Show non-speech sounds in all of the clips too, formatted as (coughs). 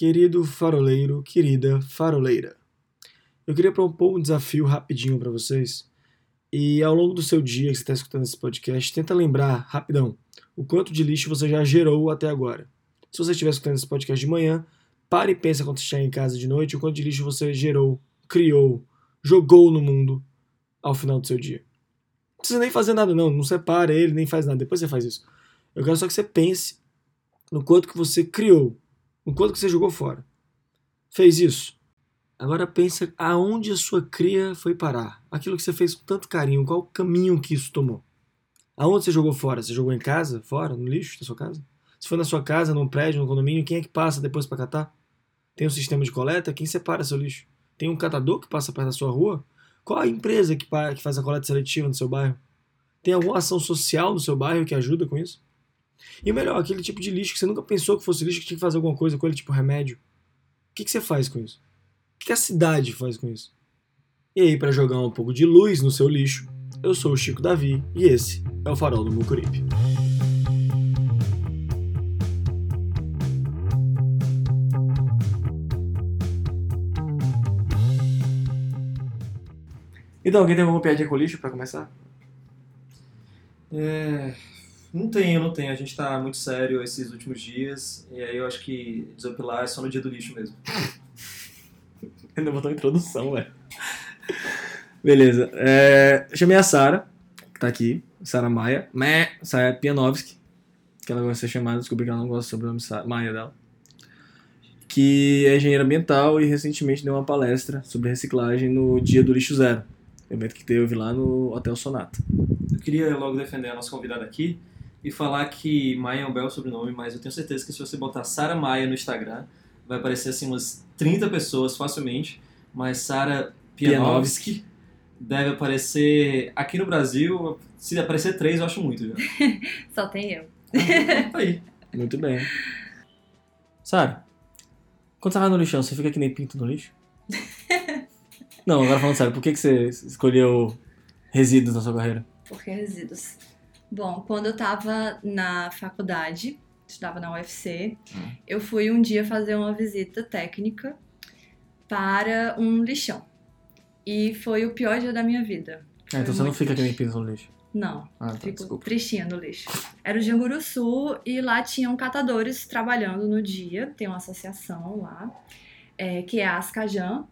Querido faroleiro, querida faroleira. Eu queria propor um desafio rapidinho para vocês. E ao longo do seu dia que você está escutando esse podcast, tenta lembrar, rapidão, o quanto de lixo você já gerou até agora. Se você estiver escutando esse podcast de manhã, pare e pensa quando você chegar em casa de noite o quanto de lixo você gerou, criou, jogou no mundo ao final do seu dia. Não precisa nem fazer nada, não. Não separa ele, nem faz nada. Depois você faz isso. Eu quero só que você pense no quanto que você criou, no quanto que você jogou fora. Fez isso? Agora pensa aonde a sua cria foi parar. Aquilo que você fez com tanto carinho, qual o caminho que isso tomou? Aonde você jogou fora? Você jogou em casa, fora, no lixo da sua casa? Se foi na sua casa, num prédio, no condomínio, quem é que passa depois para catar? Tem um sistema de coleta? Quem separa seu lixo? Tem um catador que passa perto da sua rua? Qual a empresa que faz a coleta seletiva no seu bairro? Tem alguma ação social no seu bairro que ajuda com isso? E o melhor, aquele tipo de lixo que você nunca pensou que fosse lixo, que tinha que fazer alguma coisa com ele, tipo remédio. O que, que você faz com isso? O que a cidade faz com isso? E aí, para jogar um pouco de luz no seu lixo, eu sou o Chico Davi e esse é o Farol do Mucuripe. Então, alguém tem alguma piadinha com lixo para começar? É, não tenho, não tenho. A gente tá muito sério esses últimos dias. E aí eu acho que desopilar é só no dia do lixo mesmo. (laughs) Ainda botou uma introdução, velho. Beleza. É, chamei a Sara, que tá aqui. Sara Maia. Mé, Sara Pianovski. Que ela gosta de ser chamada. Descobri que ela não gosta do sobrenome Maia dela. Que é engenheira ambiental e recentemente deu uma palestra sobre reciclagem no Dia do Lixo Zero. Evento que teve lá no Hotel Sonata. Eu queria logo defender a nossa convidada aqui e falar que Maia é um belo sobrenome, mas eu tenho certeza que se você botar Sara Maia no Instagram, vai aparecer assim umas 30 pessoas facilmente, mas Sara Pianovski deve aparecer aqui no Brasil, se aparecer três eu acho muito já. (laughs) Só tem eu. Tá aí. Muito bem. Sara, quando você vai no lixão, você fica que nem pinto no lixo? (laughs) Não, agora falando sério, por que, que você escolheu resíduos na sua carreira? Por que resíduos? Bom, quando eu tava na faculdade, estudava na UFC, hum. eu fui um dia fazer uma visita técnica para um lixão. E foi o pior dia da minha vida. Ah, então você não fica que nem pinto no lixo? Não, ah, tá, fico desculpa. tristinha no lixo. Era o Janguru Sul e lá tinham catadores trabalhando no dia, tem uma associação lá, é, que é a Ascajan,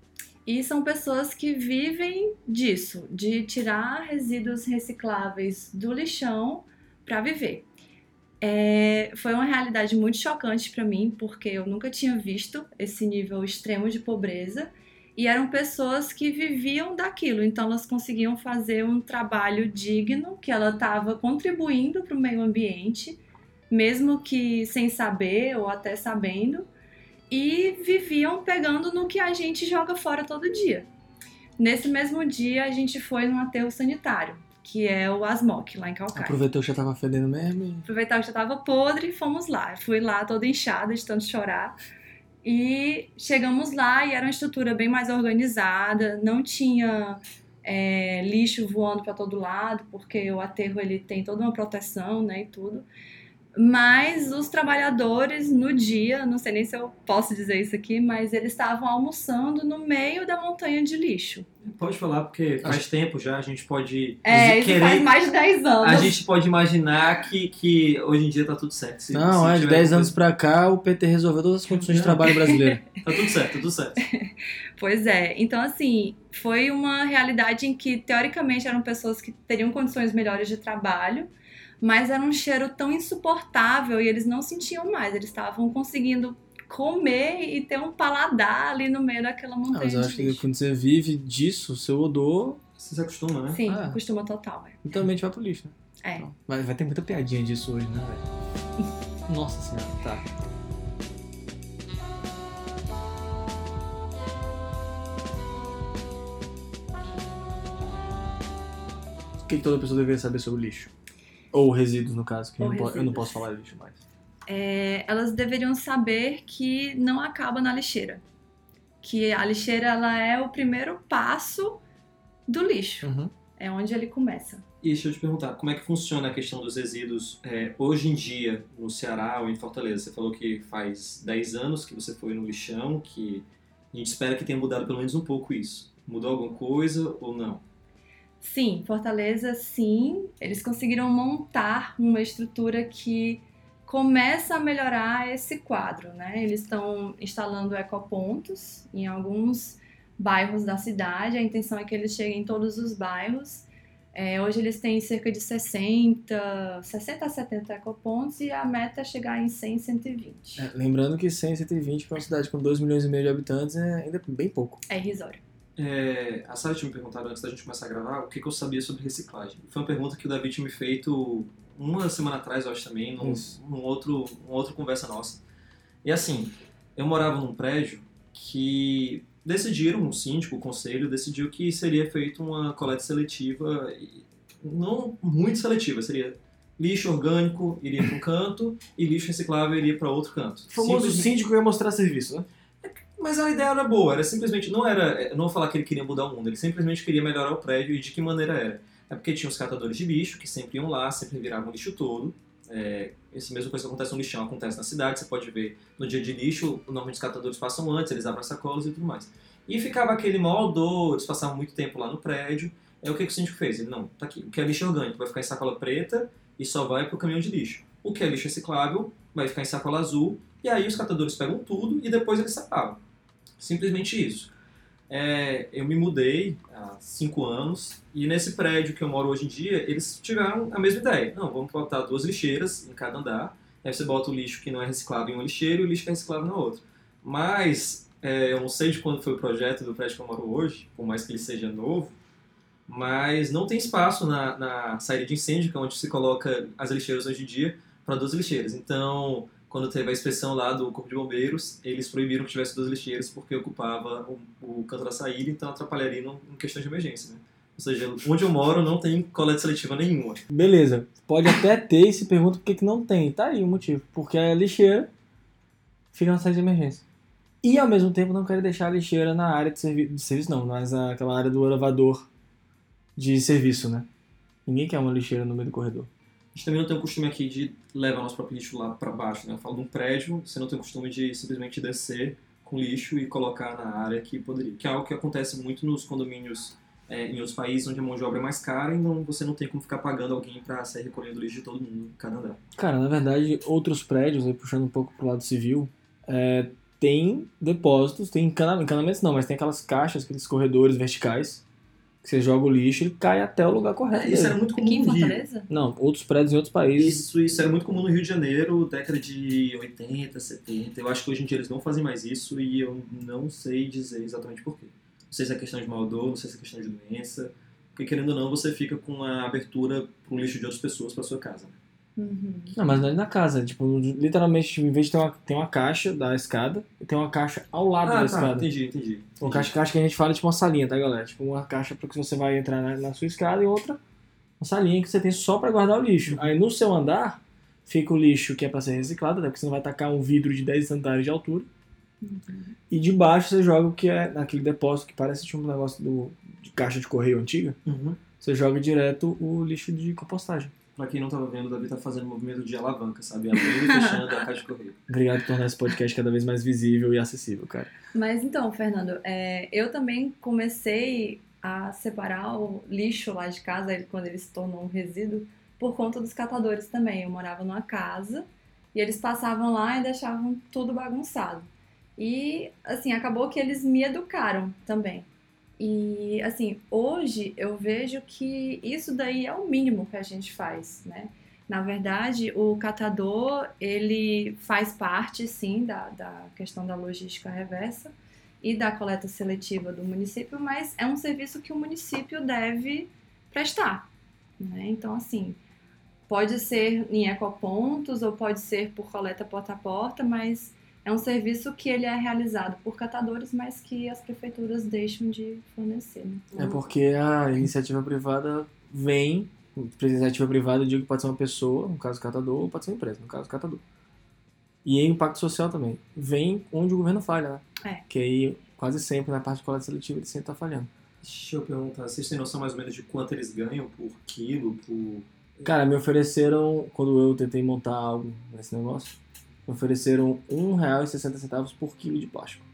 e são pessoas que vivem disso, de tirar resíduos recicláveis do lixão para viver. É, foi uma realidade muito chocante para mim, porque eu nunca tinha visto esse nível extremo de pobreza. E eram pessoas que viviam daquilo, então elas conseguiam fazer um trabalho digno, que ela estava contribuindo para o meio ambiente, mesmo que sem saber ou até sabendo e viviam pegando no que a gente joga fora todo dia. Nesse mesmo dia, a gente foi num aterro sanitário, que é o Asmoc, lá em Calcaia. Aproveitou que já tava fedendo mesmo? Aproveitou que já tava podre e fomos lá. Fui lá toda inchada, de tanto chorar. E chegamos lá e era uma estrutura bem mais organizada, não tinha é, lixo voando para todo lado, porque o aterro ele tem toda uma proteção, né, e tudo. Mas os trabalhadores no dia, não sei nem se eu posso dizer isso aqui, mas eles estavam almoçando no meio da montanha de lixo. Pode falar, porque faz Acho... tempo já, a gente pode. É, querer... faz mais de 10 anos. A gente pode imaginar que, que hoje em dia tá tudo certo. Se, não, se é, de 10 anos pra cá o PT resolveu todas as condições de trabalho brasileiro. (laughs) tá tudo certo, tá tudo certo. (laughs) pois é, então assim, foi uma realidade em que teoricamente eram pessoas que teriam condições melhores de trabalho mas era um cheiro tão insuportável e eles não sentiam mais, eles estavam conseguindo comer e ter um paladar ali no meio daquela montanha. Mas eu acho que quando você vive disso, seu odor. Você se acostuma, né? Sim, ah. acostuma total. É. Então também vai pro lixo, né? É. Então, vai, vai ter muita piadinha disso hoje, né, velho? (laughs) Nossa senhora, tá. O que, toda pessoa deveria saber sobre lixo? Ou resíduos, no caso, que eu não, eu não, posso falar lixo mais. É, elas deveriam saber que não acaba na lixeira. Que a lixeira ela é o primeiro passo do lixo. Uhum. É onde ele começa. E deixa eu te perguntar, como é que funciona a questão dos resíduos é, hoje em dia no Ceará ou em Fortaleza? Você falou que faz 10 anos que você foi no lixão, que a gente espera que tenha mudado pelo menos um pouco isso. Mudou alguma coisa ou não? Sim, Fortaleza, sim. Eles conseguiram montar uma estrutura que começa a melhorar esse quadro, né? Eles estão instalando ecopontos em alguns bairros da cidade. A intenção é que eles cheguem em todos os bairros. É, hoje eles têm cerca de 60, 60 a 70 ecopontos e a meta é chegar em 100, 120. É, lembrando que 100, 120 para uma cidade com 2 milhões e meio de habitantes é ainda bem pouco. É irrisório. É, a Sara tinha me perguntado antes da gente começar a gravar o que, que eu sabia sobre reciclagem. Foi uma pergunta que o David tinha me feito uma semana atrás, eu acho também, num, num outro, uma outra conversa nossa. E assim, eu morava num prédio que decidiram, o síndico, o conselho, decidiu que seria feita uma coleta seletiva, não muito seletiva, seria lixo orgânico iria para um canto e lixo reciclável iria para outro canto. O famoso síndico ia mostrar serviço, né? Mas a ideia era boa, era simplesmente, não era, não vou falar que ele queria mudar o mundo, ele simplesmente queria melhorar o prédio e de que maneira era. É porque tinha os catadores de lixo, que sempre iam lá, sempre viravam lixo todo. É, essa mesma coisa que acontece no lixão acontece na cidade, você pode ver no dia de lixo, normalmente os catadores passam antes, eles abrem as sacolas e tudo mais. E ficava aquele mau odor, eles passavam muito tempo lá no prédio. É o que, que o síndico fez? Ele, não, tá aqui, o que é lixo orgânico vai ficar em sacola preta e só vai para o caminhão de lixo. O que é lixo reciclável vai ficar em sacola azul, e aí os catadores pegam tudo e depois eles separam. Simplesmente isso. É, eu me mudei há cinco anos e nesse prédio que eu moro hoje em dia, eles tiveram a mesma ideia. Não, vamos botar duas lixeiras em cada andar. Aí você bota o lixo que não é reciclável em uma lixeira e o lixo que é reciclável na outra. Mas é, eu não sei de quando foi o projeto do prédio que eu moro hoje, por mais que ele seja novo, mas não tem espaço na, na saída de incêndio, que é onde se coloca as lixeiras hoje em dia, para duas lixeiras. Então, quando teve a inspeção lá do Corpo de Bombeiros, eles proibiram que tivesse duas lixeiras porque ocupava o, o canto da saída, então atrapalharia em questões de emergência, né? Ou seja, onde eu moro não tem coleta seletiva nenhuma. Beleza. Pode até ter e se pergunta por que, que não tem. Tá aí o motivo. Porque a lixeira fica na saída de emergência. E ao mesmo tempo não quero deixar a lixeira na área de, servi de serviço, não, mas aquela área do elevador de serviço, né? Ninguém quer uma lixeira no meio do corredor. Gente também não tem o costume aqui de levar nosso próprio lixo lá para baixo, né? Eu falo de um prédio, você não tem o costume de simplesmente descer com lixo e colocar na área que poderia. Que é algo que acontece muito nos condomínios é, em outros países onde a mão de obra é mais cara, então você não tem como ficar pagando alguém para sair recolhendo lixo de todo mundo, cada andar. Cara, na verdade, outros prédios, aí puxando um pouco pro lado civil, é, tem depósitos, tem encanamentos não, mas tem aquelas caixas, aqueles corredores verticais, você joga o lixo e cai até o lugar correto. É, isso era muito comum Aqui em no Rio. Fortaleza? Não, outros prédios em outros países. Isso, isso era muito comum no Rio de Janeiro, década de 80, 70. Eu acho que hoje em dia eles não fazem mais isso e eu não sei dizer exatamente porquê. Não sei se é questão de maldoso, não sei se é questão de doença. Porque querendo ou não, você fica com a abertura para o lixo de outras pessoas para sua casa. Né? Uhum. Não, mas não é na casa. Tipo, literalmente, tipo, em vez de ter uma, tem uma caixa da escada, tem uma caixa ao lado Ah, da tá, escada. entendi, entendi. Uma caixa, caixa que a gente fala tipo uma salinha, tá, galera? Tipo uma caixa porque você vai entrar na, na sua escada e outra uma salinha que você tem só pra guardar o lixo. Aí no seu andar fica o lixo que é pra ser reciclado, né? Porque você não vai tacar um vidro de 10 andares de altura. E de baixo você joga o que é naquele depósito que parece tipo um negócio do, de caixa de correio antiga. Uhum. Você joga direto o lixo de compostagem. Pra quem não tava vendo, o Davi tá fazendo um movimento de alavanca, sabe? Abrindo e fechando a caixa de correio. (laughs) Obrigado por tornar esse podcast cada vez mais visível e acessível, cara. Mas então, Fernando, é, eu também comecei a separar o lixo lá de casa, quando ele se tornou um resíduo, por conta dos catadores também. Eu morava numa casa e eles passavam lá e deixavam tudo bagunçado. E, assim, acabou que eles me educaram também. E, assim, hoje eu vejo que isso daí é o mínimo que a gente faz, né? Na verdade, o catador, ele faz parte, sim, da, da questão da logística reversa e da coleta seletiva do município, mas é um serviço que o município deve prestar, né? Então, assim, pode ser em ecopontos ou pode ser por coleta porta a porta, mas é um serviço que ele é realizado por catadores, mas que as prefeituras deixam de fornecer, né? É porque a iniciativa privada vem. Iniciativa privada, eu digo que pode ser uma pessoa, no caso catador, ou pode ser uma empresa, no caso catador. E impacto social também. Vem onde o governo falha, né? É. Que aí, quase sempre, na parte de coleta seletiva, ele sempre tá falhando. Deixa eu perguntar, vocês têm noção mais ou menos de quanto eles ganham por quilo, por... Cara, me ofereceram, quando eu tentei montar algo nesse negócio, ofereceram R$1,60 por quilo de plástico.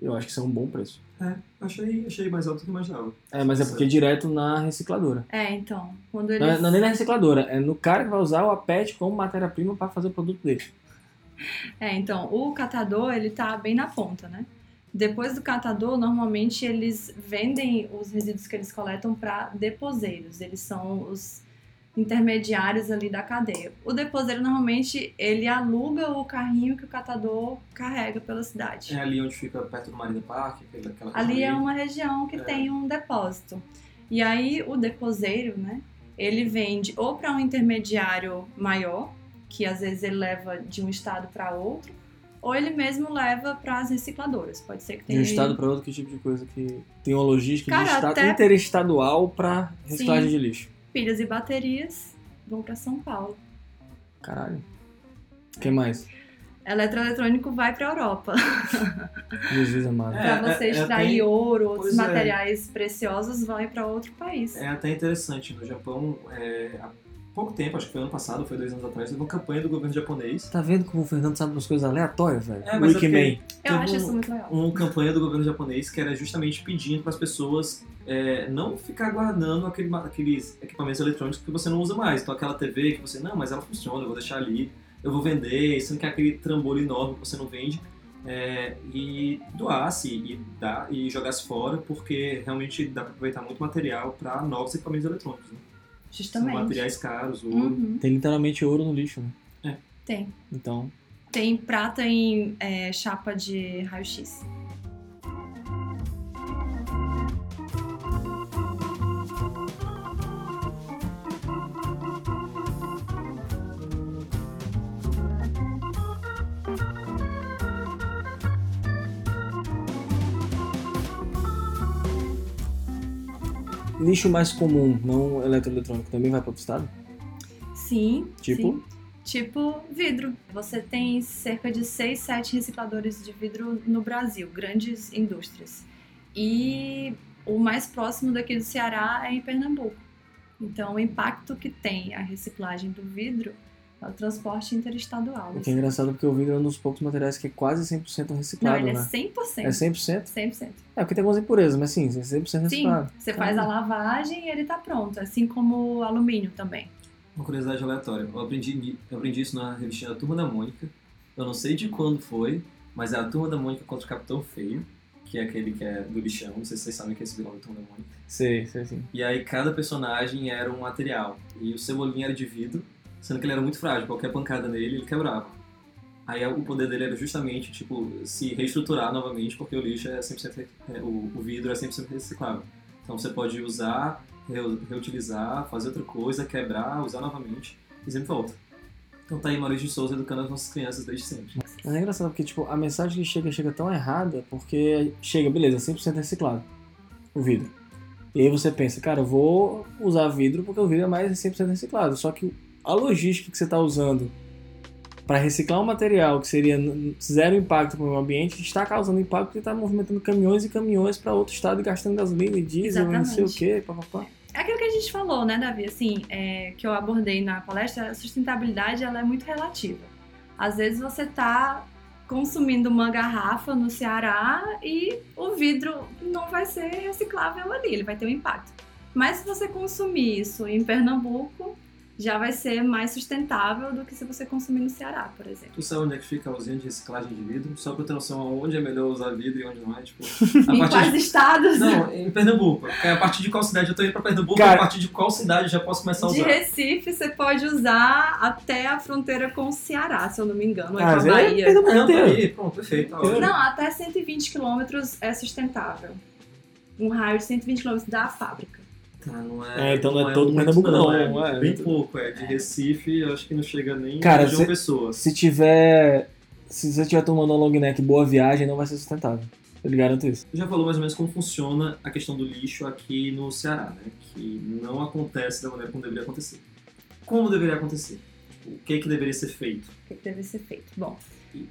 Eu acho que isso é um bom preço. É, achei, achei mais alto do que imaginava. É, mas é porque é direto na recicladora. É, então, quando Não, eles... é- não é nem na recicladora, é no cara que vai usar o APET como matéria-prima para fazer o produto dele. É, então, o catador, ele tá bem na ponta, né? Depois do catador, normalmente eles vendem os resíduos que eles coletam para deposeiros. Eles são os intermediários ali da cadeia. O deposeiro, normalmente, ele aluga o carrinho que o catador carrega pela cidade. É ali onde fica perto do Marina Park, aquela coisa Ali é uma região que É. tem um depósito. E aí o deposeiro, né? Ele vende ou para um intermediário maior, que às vezes ele leva de um estado para outro, ou ele mesmo leva para as recicladoras. Pode ser que De tenha um estado para outro, que tipo de coisa que tem uma logística Cara, de estado até- interestadual para reciclagem Sim. de lixo. Pilhas e baterias vão para São Paulo. Caralho. O que mais? Eletroeletrônico vai para Europa. (laughs) Jesus amado. É, para você é extrair até- ouro, outros pois é. materiais preciosos, vai para outro país. É até interessante, no Japão, é, há pouco tempo, acho que foi ano passado, foi dois anos atrás, teve uma campanha do governo japonês. Tá vendo como o Fernando sabe umas coisas aleatórias, velho? É, mas é Wikiman. Eu Teve acho isso muito legal. uma campanha do governo japonês que era justamente pedindo para as pessoas é, não ficar guardando aquele aqueles equipamentos eletrônicos que você não usa mais. Então aquela TV que você, não, mas ela funciona, eu vou deixar ali, eu vou vender, você não quer aquele trambolho enorme que você não vende. é, e doasse e, dar, e jogasse fora, porque realmente dá para aproveitar muito material para novos equipamentos eletrônicos. Né? São Justamente. materiais caros, ouro. Uhum, Tem literalmente ouro no lixo, né? tem. Então, Tem prata em é, chapa de raio-x. Lixo mais comum, não eletroeletrônico, também vai para outro estado? Sim. Tipo? sim. Tipo vidro. Você tem cerca de 6, 7 recicladores de vidro no Brasil, grandes indústrias. E o mais próximo daqui do Ceará é em Pernambuco. Então, o impacto que tem a reciclagem do vidro é o transporte interestadual. O que é engraçado porque o vidro é um dos poucos materiais que é quase 100% Não, reciclado, ele é né? 100%. É 100%? 100%. É, porque tem algumas impurezas, mas sim, é 100% Sim, reciclado. você faz a lavagem e ele tá pronto, assim como o alumínio também. Uma curiosidade aleatória. Eu aprendi, eu aprendi isso na revistinha da Turma da Mônica. Eu não sei de quando foi, mas é a Turma da Mônica contra o Capitão Feio, que é aquele que é do lixão. Não sei se vocês sabem que é esse vilão da Turma da Mônica. Sei, sei sim. E aí cada personagem era um material. E o Cebolinha era de vidro, sendo que ele era muito frágil. Qualquer pancada nele, ele quebrava. Aí o poder dele era justamente, tipo, se reestruturar novamente, porque o lixo é 100%, re- é, o, o vidro é 100% reciclável. Então você pode usar, reu- reutilizar, fazer outra coisa, quebrar, usar novamente e sempre volta. Então tá aí Maurício de Souza educando as nossas crianças desde sempre. Mas é engraçado porque, tipo, a mensagem que chega, chega tão errada porque chega, beleza, 100% reciclado, o vidro. E aí você pensa, cara, eu vou usar vidro porque o vidro é mais 100% reciclado. Só que a logística que você está usando para reciclar um material que seria zero impacto para o meio ambiente está causando impacto porque está movimentando caminhões e caminhões para outro estado e gastando gasolina e diesel e não sei o Exatamente. que, papapá. É aquilo que a gente falou, né, Davi? Assim, é, que eu abordei na palestra, a sustentabilidade ela é muito relativa. Às vezes você tá consumindo uma garrafa no Ceará e o vidro não vai ser reciclável ali, ele vai ter um impacto. Mas se você consumir isso em Pernambuco, já vai ser mais sustentável do que se você consumir no Ceará, por exemplo. Tu sabe onde é que fica a usina de reciclagem de vidro? Só pra ter noção aonde é melhor usar vidro e onde não é. Tipo, (laughs) a Em quais de... estados? Não, em Pernambuco. É a partir de qual cidade? Eu tô indo pra Pernambuco, Cara- a partir de qual cidade eu já posso começar a De usar? Recife, você pode usar até a fronteira com o Ceará, se eu não me engano, ou Ah, é com a é Bahia. Pernambuco Não, tá aí, pronto, perfeito. tá. Não, até 120 quilômetros é sustentável. Um raio de 120 quilômetros da fábrica. Tá, não é, É, então não é todo muito, Pernambuco, não, é, não é. Bem pouco, é. De Recife, eu acho que não chega nem Cara, de uma pessoa. Se tiver. Se você estiver tomando um long neck boa viagem, não vai ser sustentável. Eu lhe garanto isso. Você já falou mais ou menos como funciona a questão do lixo aqui no Ceará, né? Que não acontece da maneira como deveria acontecer. Como deveria acontecer? O que, que deveria ser feito? O que que deve ser feito? Bom,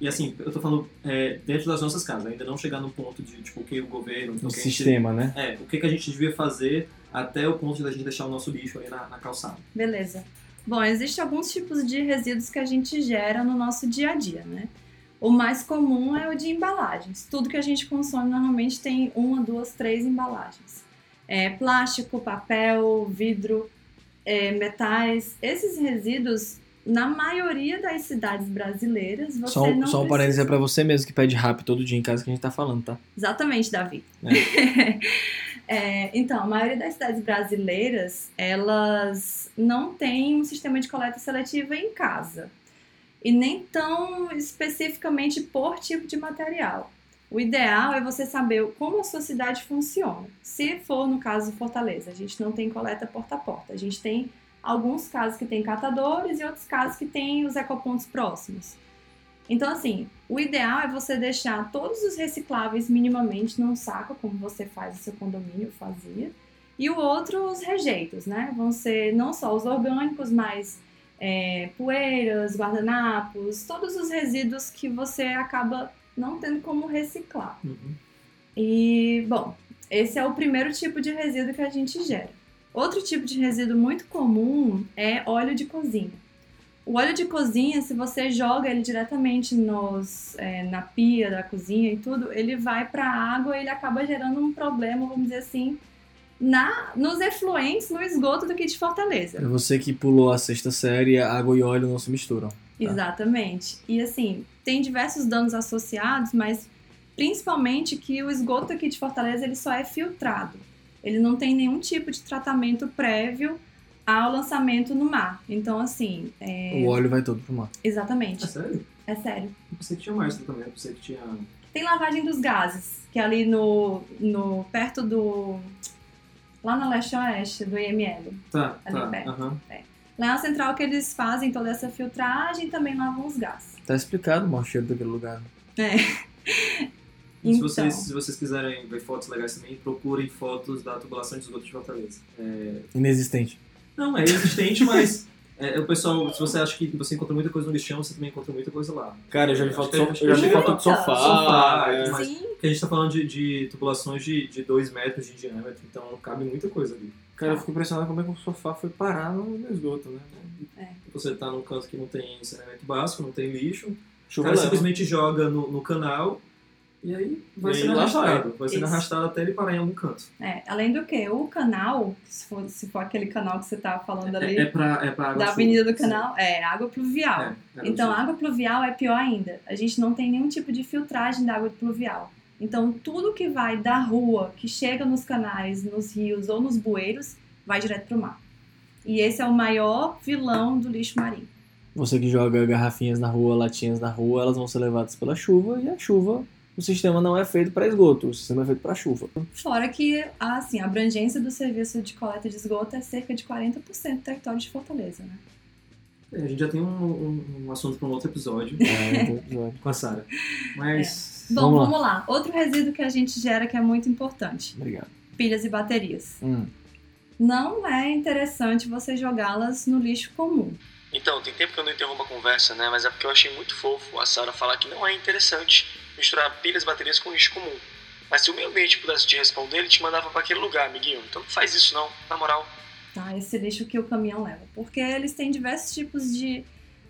E, assim, eu tô falando é, dentro das nossas casas, ainda não chegar no ponto de, tipo, o que o governo... O sistema, gente, né? É, o que, que a gente devia fazer até o ponto de a gente deixar o nosso lixo aí na, na calçada. Beleza. Bom, existem alguns tipos de resíduos que a gente gera no nosso dia a dia, né? O mais comum é o de embalagens. Tudo que a gente consome normalmente tem uma, duas, três embalagens. É, plástico, papel, vidro, é, metais. Esses resíduos, na maioria das cidades brasileiras, você só, não Só um parênteses é pra você mesmo que pede rápido todo dia em casa que a gente tá falando, tá? Exatamente, Davi. É. (laughs) É, então, a maioria das cidades brasileiras, elas não têm um sistema de coleta seletiva em casa. E nem tão especificamente por tipo de material. O ideal é você saber como a sua cidade funciona. Se for no caso Fortaleza, a gente não tem coleta porta a porta. A gente tem alguns casos que tem catadores e outros casos que tem os ecopontos próximos. Então, assim, o ideal é você deixar todos os recicláveis minimamente num saco, como você faz o seu condomínio fazia. E o outro, os rejeitos, né? Vão ser não só os orgânicos, mas é, poeiras, guardanapos, todos os resíduos que você acaba não tendo como reciclar. Uhum. E, bom, esse é o primeiro tipo de resíduo que a gente gera. Outro tipo de resíduo muito comum é óleo de cozinha. O óleo de cozinha, se você joga ele diretamente nos, é, na pia da cozinha e tudo, ele vai para a água e ele acaba gerando um problema, vamos dizer assim, na, nos efluentes, no esgoto daqui de Fortaleza. É você que pulou a sexta série, água e óleo não se misturam. Tá? Exatamente. E assim, tem diversos danos associados, mas principalmente que o esgoto aqui de Fortaleza ele só é filtrado. Ele não tem nenhum tipo de tratamento prévio ao lançamento no mar. Então, assim. É... O óleo vai todo pro mar. Exatamente. É sério? É sério. Eu pensei que tinha mais também, eu pensei que tinha. Tem lavagem dos gases, que é ali no. no perto do. Lá na leste-oeste do IML. Tá, ali tá. perto. Uhum. É. Lá na central que eles fazem toda essa filtragem e também lavam os gases. Tá explicado o mau cheiro daquele lugar. É. Então. Se, vocês, se vocês quiserem ver fotos legais também, procurem fotos da tubulação de esgoto de Fortaleza. É... Inexistente. Não, é existente, mas é, o pessoal, se você acha que você encontra muita coisa no lixão, você também encontra muita coisa lá. Cara, eu já vi foto, so, eu já vi foto de sofá. sofá é. mas Sim. a gente tá falando de, de tubulações de 2 metros de diâmetro, então cabe muita coisa ali. Cara, eu fico impressionado como é que o sofá foi parar no, no esgoto, né? É. Você tá num canto que não tem saneamento básico, não tem lixo, o cara simplesmente joga no, no canal e aí vai sendo arrastado. Vai sendo arrastado até ele parar em algum canto. É, além do que, o canal, se for, se for aquele canal que você tava falando ali. É, é pra, é pra água Da Avenida do Canal, sim. é água pluvial. É, então, água pluvial é pior ainda. A gente não tem nenhum tipo de filtragem da água pluvial. Então, tudo que vai da rua, que chega nos canais, nos rios ou nos bueiros, vai direto pro mar. E esse é o maior vilão do lixo marinho. Você que joga garrafinhas na rua, latinhas na rua, elas vão ser levadas pela chuva e a chuva o sistema não é feito para esgoto, o sistema é feito para chuva. Fora que assim, a abrangência do serviço de coleta de esgoto é cerca de 40% do território de Fortaleza, né? É, a gente já tem um, um, um assunto para um outro episódio, é, episódio. com a Sara. Mas. É. Bom, vamos lá. vamos lá. Outro resíduo que a gente gera que é muito importante: Obrigado. pilhas e baterias. Hum. Não é interessante você jogá-las no lixo comum. Então, tem tempo que eu não interrompo a conversa, né? Mas é porque eu achei muito fofo a Sara falar que não é interessante misturar pilhas e baterias com lixo comum. Mas se o meio ambiente pudesse te responder, ele te mandava para aquele lugar, amiguinho. Então não faz isso não, na moral. Tá, esse lixo que o caminhão leva. Porque eles têm diversos tipos de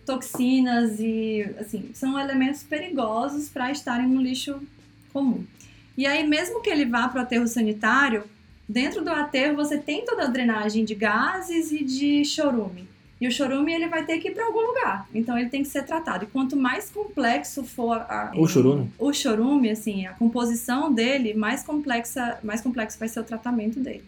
toxinas e, assim, são elementos perigosos para estarem no lixo comum. E aí, mesmo que ele vá para o aterro sanitário, dentro do aterro você tem toda a drenagem de gases e de chorume. E o chorume ele vai ter que ir para algum lugar. Então ele tem que ser tratado. E quanto mais complexo for a, o chorume, o chorume, assim, a composição dele, mais complexa, mais complexo vai ser o tratamento dele.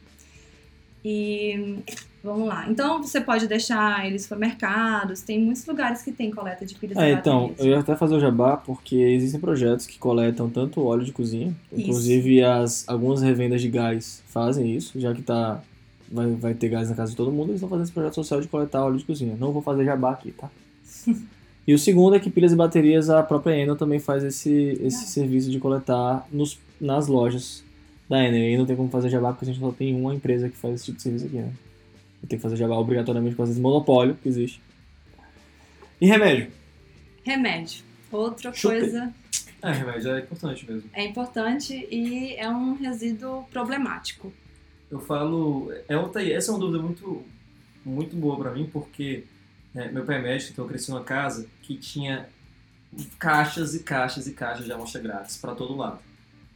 E vamos lá. Então você pode deixar eles supermercados, tem muitos lugares que tem coleta de pilhas é, então, eu ia até fazer o jabá porque existem projetos que coletam tanto óleo de cozinha, isso. inclusive as algumas revendas de gás fazem isso, já que está vai, vai ter gás na casa de todo mundo, eles vão fazer esse projeto social de coletar óleo de cozinha. Não vou fazer jabá aqui, tá? (laughs) e o segundo é que pilhas e baterias, a própria Enel também faz esse, esse serviço de coletar nos, nas lojas da Enel. E não tem como fazer jabá porque a gente só tem uma empresa que faz esse tipo de serviço aqui, né? Tem que fazer jabá obrigatoriamente por causa desse monopólio que existe. E remédio? Remédio. Outra coisa É, remédio é importante mesmo. é importante e é um resíduo problemático. Eu falo. É outra, essa é uma dúvida muito, muito boa pra mim, porque né, meu pai é médico, então eu cresci numa casa que tinha caixas e caixas e caixas de amostra grátis pra todo lado.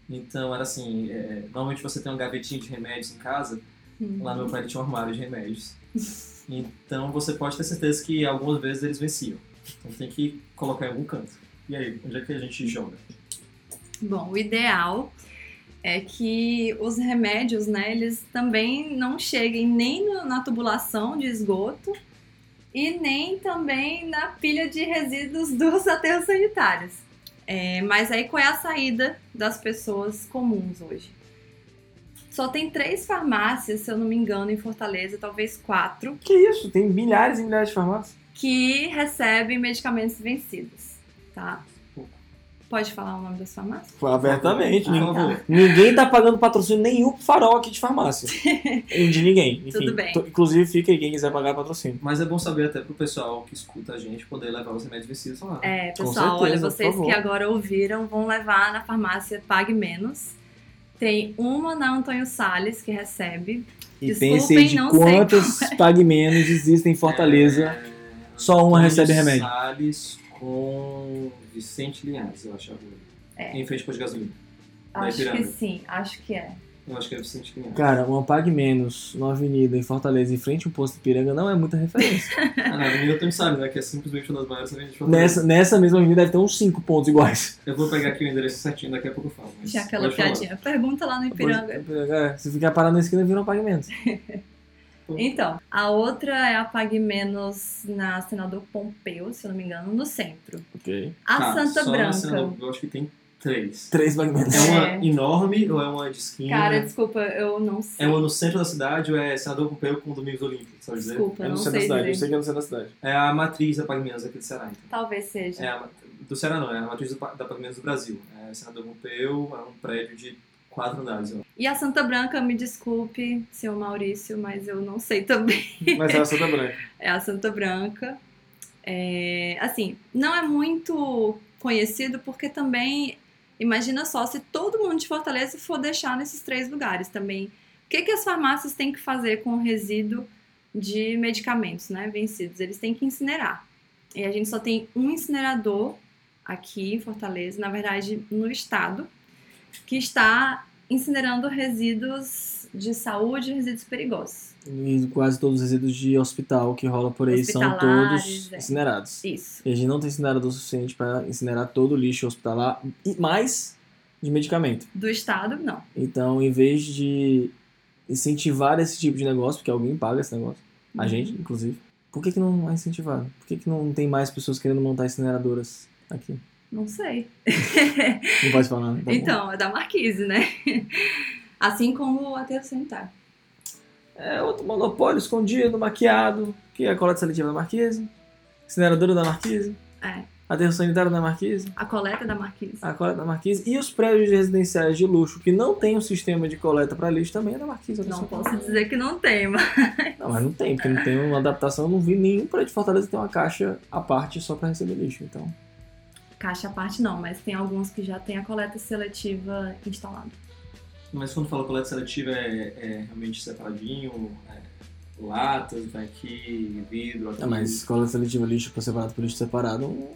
Então era assim: é, normalmente você tem uma gavetinha de remédios em casa, Hum. lá no meu pai ele tinha um armário de remédios. Então você pode ter certeza que algumas vezes eles venciam. Então tem que colocar em algum canto. E aí, onde é que a gente joga? Bom, o ideal é que os remédios, né, eles também não cheguem nem no- na tubulação de esgoto e nem também na pilha de resíduos (laughs) dos aterros sanitários. É, mas aí qual é a saída das pessoas comuns hoje? Só tem três farmácias, se eu não me engano, em Fortaleza, talvez quatro, Que isso? Tem milhares e milhares de farmácias. que recebem medicamentos vencidos, tá? Pode falar o nome das farmácias? Abertamente. Por Ninguém, favor. ninguém tá pagando patrocínio nenhum pro farol aqui de farmácia. (laughs) de ninguém. Enfim, Tudo bem. to- Inclusive, fica aí quem quiser pagar patrocínio. Mas é bom saber até pro pessoal que escuta a gente poder levar os remédios vencidos lá. É, pessoal, certeza, olha, vocês que agora ouviram vão levar na farmácia Pague Menos. Tem uma na Antônio Salles que recebe. E Desculpem, pense aí de não sei quantos pague menos existem em Fortaleza. É, Só uma Antônio recebe remédio. Salles com Vicente Linhares, eu acho. a rua. É. Em frente para de gasolina. Acho que sim, acho que é. Eu acho que é Vicente Linhares. Cara, uma pague menos na avenida em Fortaleza, em frente a um posto de Piranga, não é muita referência. (laughs) Ah, na Avenida Antônio Salles, né? Que é simplesmente uma das maiores avenidas de Fortaleza. nessa, nessa mesma avenida deve ter uns cinco pontos iguais. Eu vou pegar aqui o endereço certinho, daqui a pouco eu falo. mas Tinha aquela piadinha. Pergunta lá no Ipiranga. É, se ficar parado na esquina, vira um pague menos. (laughs) Então, a outra é a Pague Menos na Senador Pompeu, se eu não me engano, no centro. Ok. A Tá, Santa Branca. Senador, eu acho que tem três. Três pague menos. É uma É. enorme ou é uma de esquina? Cara, desculpa, eu não sei. É uma no centro da cidade ou é Senador Pompeu com Domingos Olímpicos, sabe dizer? Desculpa, É eu no não centro da sei cidade, eu dizer. sei que é no centro da cidade. É a matriz da Pague Menos aqui do Ceará. Então. Talvez seja. É a, do Ceará não, é a matriz do da Pague Menos do Brasil. É Senador Pompeu, é um prédio de quatro andares. ó. E a Santa Branca, me desculpe, senhor Maurício, mas eu não sei também. Mas é a Santa Branca. (laughs) É a Santa Branca. É, assim, não é muito conhecido porque também, imagina só, se todo mundo de Fortaleza for deixar nesses três lugares também, o que, que as farmácias têm que fazer com o resíduo de medicamentos né, vencidos? Eles têm que incinerar. E a gente só tem um incinerador aqui em Fortaleza, na verdade no estado, que está incinerando resíduos de saúde e resíduos perigosos. E quase todos os resíduos de hospital que rola por aí são todos é. incinerados. Isso. E a gente não tem incinerador suficiente para incinerar todo o lixo hospitalar e mais de medicamento. Do estado, não. Então, em vez de incentivar esse tipo de negócio, porque alguém paga esse negócio, a Uhum. gente, inclusive, por que, que não é incentivado? Por que, que não tem mais pessoas querendo montar incineradoras aqui? Não sei. (laughs) Não pode falar, né? Tá então, é da Marquise, né? (laughs) Assim como o aterro sanitário. É outro monopólio escondido, maquiado, que é a coleta seletiva da Marquise, incineradora da Marquise, É. aterro sanitário da Marquise, A coleta da Marquise. a coleta da Marquise e os prédios residenciais de luxo que não tem um sistema de coleta para lixo também é da Marquise. Não posso dizer que não tem, mas Não, mas não tem, porque não tem uma adaptação. Eu não vi nenhum prédio de Fortaleza ter uma caixa à parte só para receber lixo. Então, caixa à parte não, mas tem alguns que já tem a coleta seletiva instalada. Mas quando fala coleta seletiva é, é realmente separadinho, é, latas, vai aqui, vidro, aqui. é, mas coleta seletiva lixo por separado por lixo separado,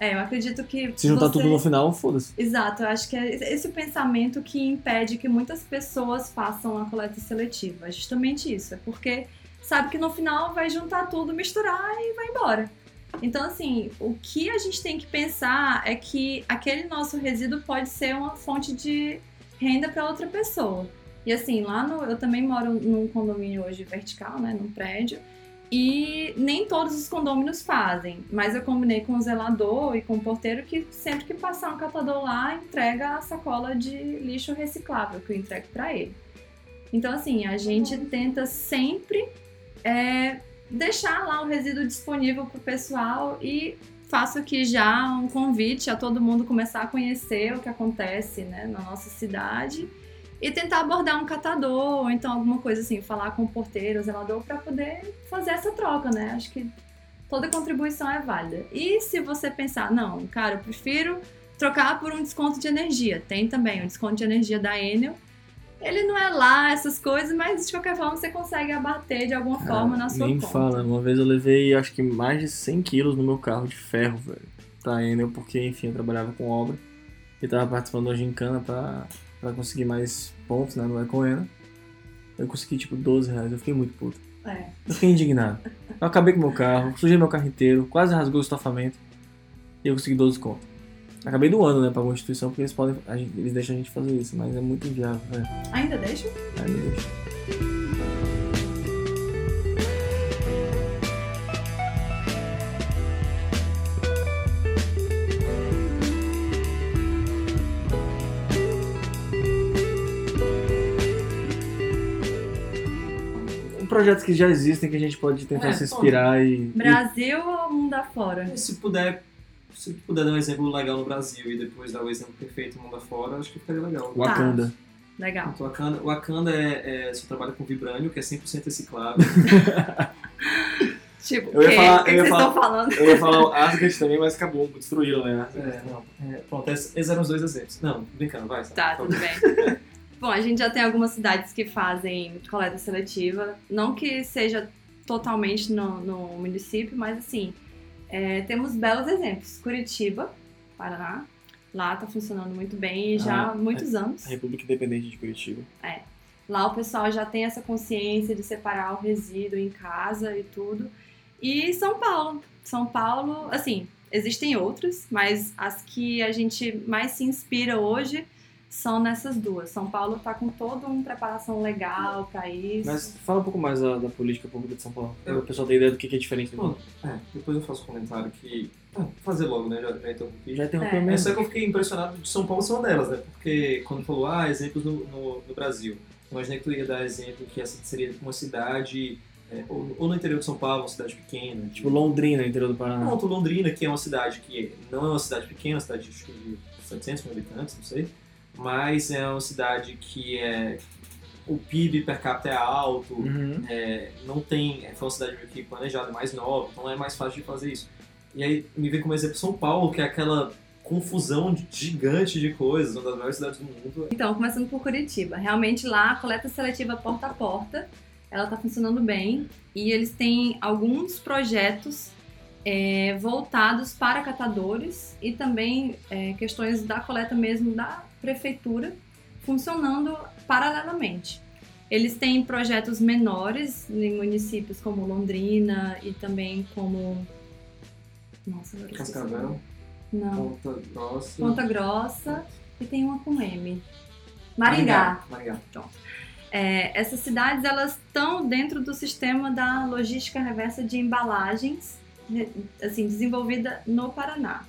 É, eu acredito que. se juntar você- tudo no final, foda-se. Exato, eu acho que é esse o pensamento que impede que muitas pessoas façam a coleta seletiva. É justamente isso. É porque sabe que no final vai juntar tudo, misturar e vai embora. Então, assim, o que a gente tem que pensar é que aquele nosso resíduo pode ser uma fonte de renda para outra pessoa. E assim, lá no. Eu também moro num condomínio hoje vertical, né? Num prédio. E nem todos os condôminos fazem, mas eu combinei com o zelador e com o porteiro que sempre que passar um catador lá, entrega a sacola de lixo reciclável que eu entrego para ele. Então, assim, a gente tenta sempre é, deixar lá o resíduo disponível para o pessoal e faço aqui já um convite a todo mundo começar a conhecer o que acontece né, na nossa cidade e tentar abordar um catador ou então alguma coisa assim, falar com o porteiro, o zelador para poder fazer essa troca, né? Acho que toda contribuição é válida. E se você pensar, não, cara, eu prefiro trocar por um desconto de energia. Tem também o desconto de energia da Enel. Ele não é lá essas coisas, mas de qualquer forma você consegue abater de alguma forma na sua Nem conta. fala, uma vez eu levei acho que mais de 100 quilos no meu carro de ferro, velho. Pra Enel, porque enfim, eu trabalhava com obra e tava participando da gincana pra, pra conseguir mais pontos, né, no Ecoena. Eu consegui tipo 12 reais, eu fiquei muito puto. É. Eu fiquei indignado. Eu acabei com meu carro, sujei meu carro inteiro, quase rasgou o estofamento e eu consegui 12 conto. Acabei doando, né, pra alguma instituição, porque eles podem. a gente- eles deixam a gente fazer isso, mas é muito inviável, velho. Ainda deixa? Ai, meu Deus. Projetos que já existem que a gente pode tentar É, se inspirar e. Brasil ou mundo afora? E se puder, se puder dar um exemplo legal no Brasil e depois dar o exemplo perfeito no mundo afora, acho que ficaria legal. Wakanda. Legal. O Wakanda, Wakanda é, é, você trabalha com vibrânio, que é 100% reciclável. (laughs) Tipo, Eu ia o quê? falar- o que eu ia vocês falar- estão falando? Eu ia falar o Asgard também, mas acabou, destruíram, né? É, não. É, pronto, esses eram os dois exemplos. Não, brincando, vai. Tá, tudo bem. (laughs) Bom, a gente já tem algumas cidades que fazem coleta seletiva. Não que seja totalmente no, no município, mas assim, é, temos belos exemplos. Curitiba, Paraná. Lá tá funcionando muito bem e já Ah, há muitos anos. A República Independente de Curitiba. Lá o pessoal já tem essa consciência de separar o resíduo em casa e tudo. E São Paulo. São Paulo, assim, existem outras, mas as que a gente mais se inspira hoje são nessas duas. São Paulo tá com toda uma preparação legal para isso. Mas fala um pouco mais da, da política pública de São Paulo. Eu- o pessoal ter ideia do que que é diferente do Bom, é, depois eu faço um comentário que. Ah, vou fazer logo, né? Já, já interrompi. Já interrompeu É. É mesmo. só que eu fiquei impressionado de São Paulo ser uma delas, né? Porque quando falou, ah, exemplos no, no, no Brasil. Imaginei que tu ia dar exemplo que essa seria uma cidade, é, ou, ou no interior de São Paulo, uma cidade pequena. Tipo Londrina, interior do Paraná. Pronto, Londrina, que é uma cidade que não é uma cidade pequena, uma cidade de 700 mil habitantes, não sei. Mas é uma cidade que é. O PIB per capita é alto, Uhum. é, não tem. Foi uma cidade meio que planejada, mais nova, então é mais fácil de fazer isso. E aí me vem como exemplo São Paulo, que é aquela confusão gigante de coisas, uma das maiores cidades do mundo. Então, começando por Curitiba. Realmente lá a coleta seletiva porta a porta, ela está funcionando bem e eles têm alguns projetos é, voltados para catadores e também é, questões da coleta mesmo da prefeitura funcionando paralelamente. Eles têm projetos menores em municípios como Londrina e também como. Nossa. Cascavel, Não. Ponta Grossa. Ponta Grossa e tem uma com M. Maringá. Maringá. É, essas cidades elas estão dentro do sistema da logística reversa de embalagens, assim desenvolvida no Paraná.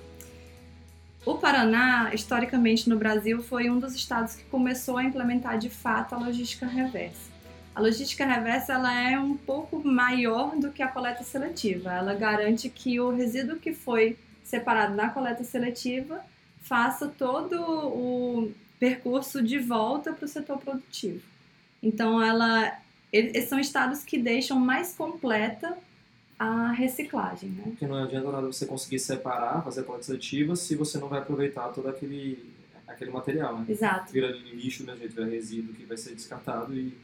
O Paraná, historicamente no Brasil, foi um dos estados que começou a implementar de fato a logística reversa. A logística reversa ela é um pouco maior do que a coleta seletiva. Ela garante que o resíduo que foi separado na coleta seletiva faça todo o percurso de volta para o setor produtivo. Então, ela, eles são estados que deixam mais completa a reciclagem, né? Porque não adianta nada você conseguir separar, fazer coleta seletiva, se você não vai aproveitar todo aquele, aquele material, né? Exato. Vira lixo do mesmo jeito, vira resíduo que vai ser descartado e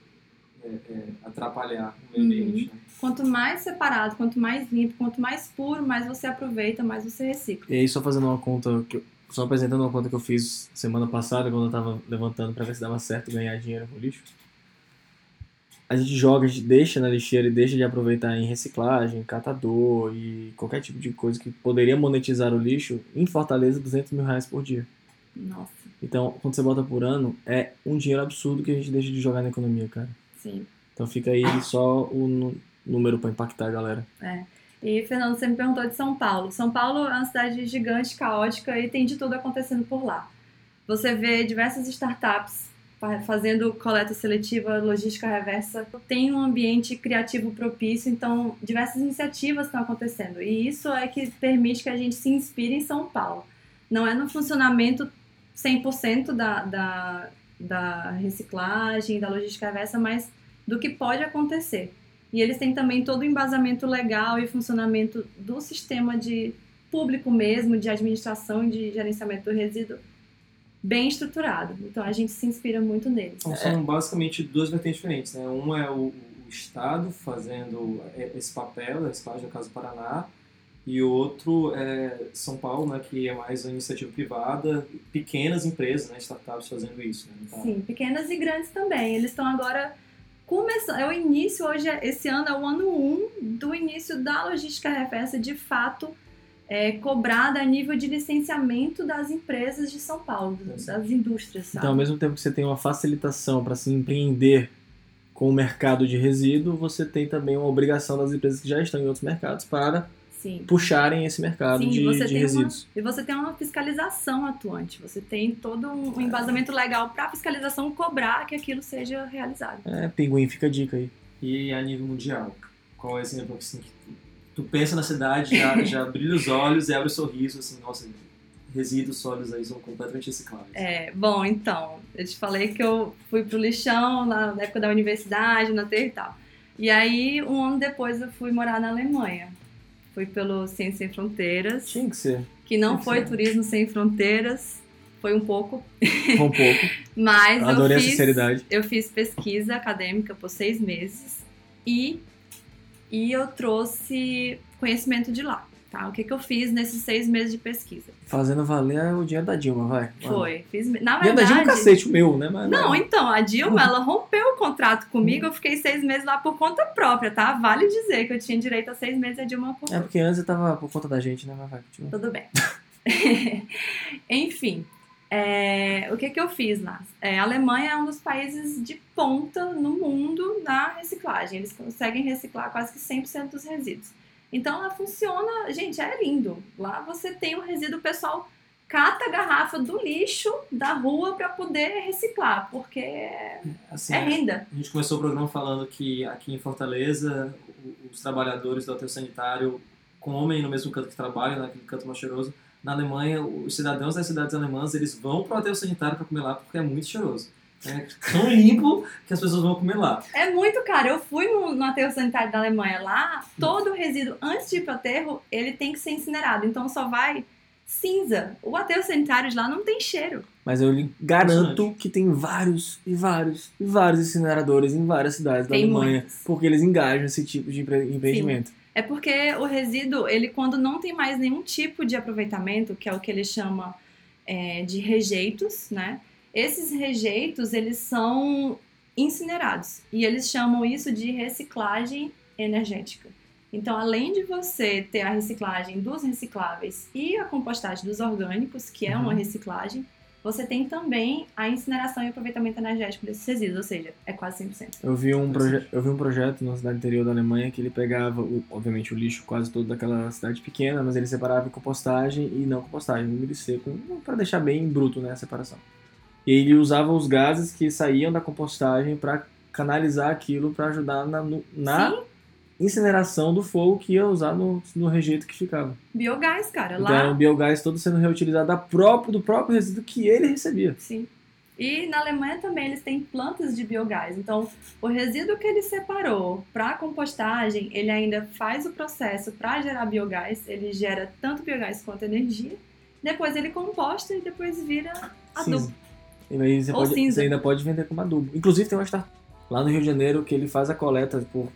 é, é, atrapalhar o meio Uhum. ambiente. Né? Quanto mais separado, quanto mais limpo, quanto mais puro, mais você aproveita, mais você recicla. E aí, só fazendo uma conta, que eu- só apresentando uma conta que eu fiz semana passada, quando eu tava levantando pra ver se dava certo ganhar dinheiro com lixo. A gente joga, a gente deixa na lixeira e deixa de aproveitar em reciclagem, catador e qualquer tipo de coisa que poderia monetizar o lixo. Em Fortaleza, 200 mil reais por dia. Nossa, Então, quando você bota por ano, é um dinheiro absurdo que a gente deixa de jogar na economia, cara. sim. Então fica aí só o número pra impactar a galera. E, Fernando, você me perguntou de São Paulo. São Paulo é uma cidade gigante, caótica e tem de tudo acontecendo por lá. Você vê diversas startups fazendo coleta seletiva, logística reversa. Tem um ambiente criativo propício, então diversas iniciativas estão acontecendo. E isso é que permite que a gente se inspire em São Paulo. Não é no funcionamento 100% da, da, da reciclagem, da logística reversa, mas do que pode acontecer. E eles têm também todo o embasamento legal e funcionamento do sistema de público mesmo, de administração e de gerenciamento do resíduo bem estruturado. Então a gente se inspira muito neles. Então, são basicamente duas vertentes diferentes, né? Um é o, o Estado fazendo esse papel, esse caso no caso do Paraná, e outro é São Paulo, né, que é mais uma iniciativa privada, pequenas empresas, né, startups fazendo isso. Né, então... Sim, pequenas e grandes também. Eles estão agora começando, é o início, hoje, esse ano é o ano 1 um do início da logística reversa, de fato, é, cobrada a nível de licenciamento das empresas de São Paulo, das indústrias. Sabe? Então, ao mesmo tempo que você tem uma facilitação para se empreender com o mercado de resíduo, você tem também uma obrigação das empresas que já estão em outros mercados para Sim. puxarem esse mercado Sim, de, de resíduos. Uma, e você tem uma fiscalização atuante, você tem todo um embasamento legal para a fiscalização cobrar que aquilo seja realizado. É, pinguim, fica a dica aí. E a nível mundial, qual é o exemplo que tu pensa na cidade, já, (laughs) já brilha os olhos e abre o sorriso, assim, nossa, resíduos sólidos aí são completamente recicláveis. É, bom, então, eu te falei que eu fui pro lixão na época da universidade, na terra e tal. E aí, um ano depois, eu fui morar na Alemanha. Fui pelo Ciência Sem Fronteiras. Tinha que ser. Que não foi ser. Turismo Sem Fronteiras. Foi um pouco. Foi um pouco. (laughs) Mas Adorei eu fiz, a sinceridade. Eu fiz pesquisa acadêmica por seis meses e, e eu trouxe conhecimento de lá. Tá? O que, que eu fiz nesses seis meses de pesquisa? Fazendo valer o dinheiro da Dilma, vai. Foi. Fiz, na verdade. Dinheiro da Dilma é um cacete, meu, né? Mas, não, então, a Dilma, ela rompeu o contrato comigo, eu fiquei seis meses lá por conta própria, tá? Vale dizer que eu tinha direito a seis meses e a Dilma comprou. É porque antes eu tava por conta da gente, né? Mas vai, continua. Tudo bem. (laughs) (laughs) Enfim. É, o que, que eu fiz lá? É, a Alemanha é um dos países de ponta no mundo na reciclagem. Eles conseguem reciclar quase que 100% dos resíduos. Então ela funciona, gente, é lindo. Lá você tem o resíduo pessoal cata a garrafa do lixo da rua para poder reciclar, porque assim, é renda. A gente começou o programa falando que aqui em Fortaleza os trabalhadores do aterro sanitário comem no mesmo canto que trabalham, naquele canto mais cheiroso. Na Alemanha, os cidadãos das cidades alemãs, eles vão para o aterro sanitário para comer lá porque é muito cheiroso. É tão limpo que as pessoas vão comer lá. É muito caro. Eu fui no, no aterro sanitário da Alemanha lá, todo o resíduo, antes de ir pro aterro, ele tem que ser incinerado. Então só vai cinza. O aterro sanitário de lá não tem cheiro. Mas eu lhe garanto que tem vários e vários e vários incineradores em várias cidades tem da Alemanha. Muitos. Porque eles engajam esse tipo de empreendimento. Sim. É porque o resíduo, ele quando não tem mais nenhum tipo de aproveitamento, que é o que ele chama é, de rejeitos, né? Esses rejeitos, eles são incinerados e eles chamam isso de reciclagem energética. Então, além de você ter a reciclagem dos recicláveis e a compostagem dos orgânicos, que é uma uhum. reciclagem, você tem também a incineração e aproveitamento energético desses resíduos, ou seja, é quase 100%. Eu vi um, eu vi um projeto na cidade interior da Alemanha que ele pegava, o, obviamente, o lixo quase todo daquela cidade pequena, mas ele separava em compostagem e não compostagem, e seco, para deixar bem bruto né, a separação. E ele usava os gases que saíam da compostagem para canalizar aquilo para ajudar na, na incineração do fogo que ia usar no, no rejeito que ficava. Biogás, cara. Então, lá... o biogás todo sendo reutilizado da próprio, do próprio resíduo que ele recebia. Sim. E na Alemanha também eles têm plantas de biogás. Então, o resíduo que ele separou para compostagem, ele ainda faz o processo para gerar biogás. Ele gera tanto biogás quanto energia. Depois ele composta e depois vira adubo. Sim. E aí você, pode, você, ainda pode vender como adubo. Inclusive tem uma startup lá no Rio de Janeiro que ele faz a coleta por,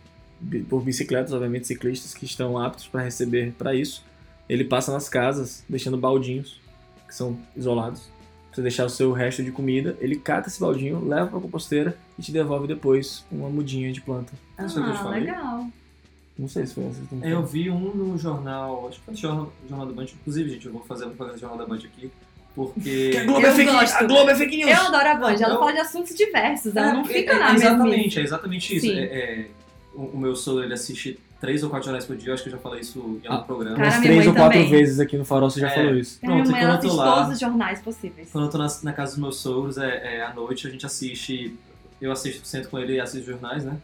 por bicicletas, obviamente ciclistas que estão aptos para receber para isso. Ele passa nas casas, deixando baldinhos que são isolados. Pra você deixar o seu resto de comida, ele cata esse baldinho, leva para a composteira e te devolve depois uma mudinha de planta. Ah, legal. Não sei se foi essa. Eu vi um no jornal, acho que foi no jornal, jornal da Band. Inclusive, gente, eu vou fazer a propaganda do Jornal da Band aqui porque. (laughs) a Globo, é fake, a Globo é fake news. Eu adoro a Band, ela fala de assuntos diversos, ela é, não fica é, na Exatamente, mesma. é exatamente isso. É, é, o, o, meu sogro ele assiste três ou quatro horas por dia, eu acho que eu já falei isso em algum ah, programa. Umas três ou quatro também. vezes aqui no Farol você já é, falou isso. Pronto, minha mãe, ela assiste lá, todos os jornais possíveis. Quando eu tô na, na casa dos meus sogros, é, é, à noite a gente assiste. Eu assisto, sento com ele e assisto jornais, né?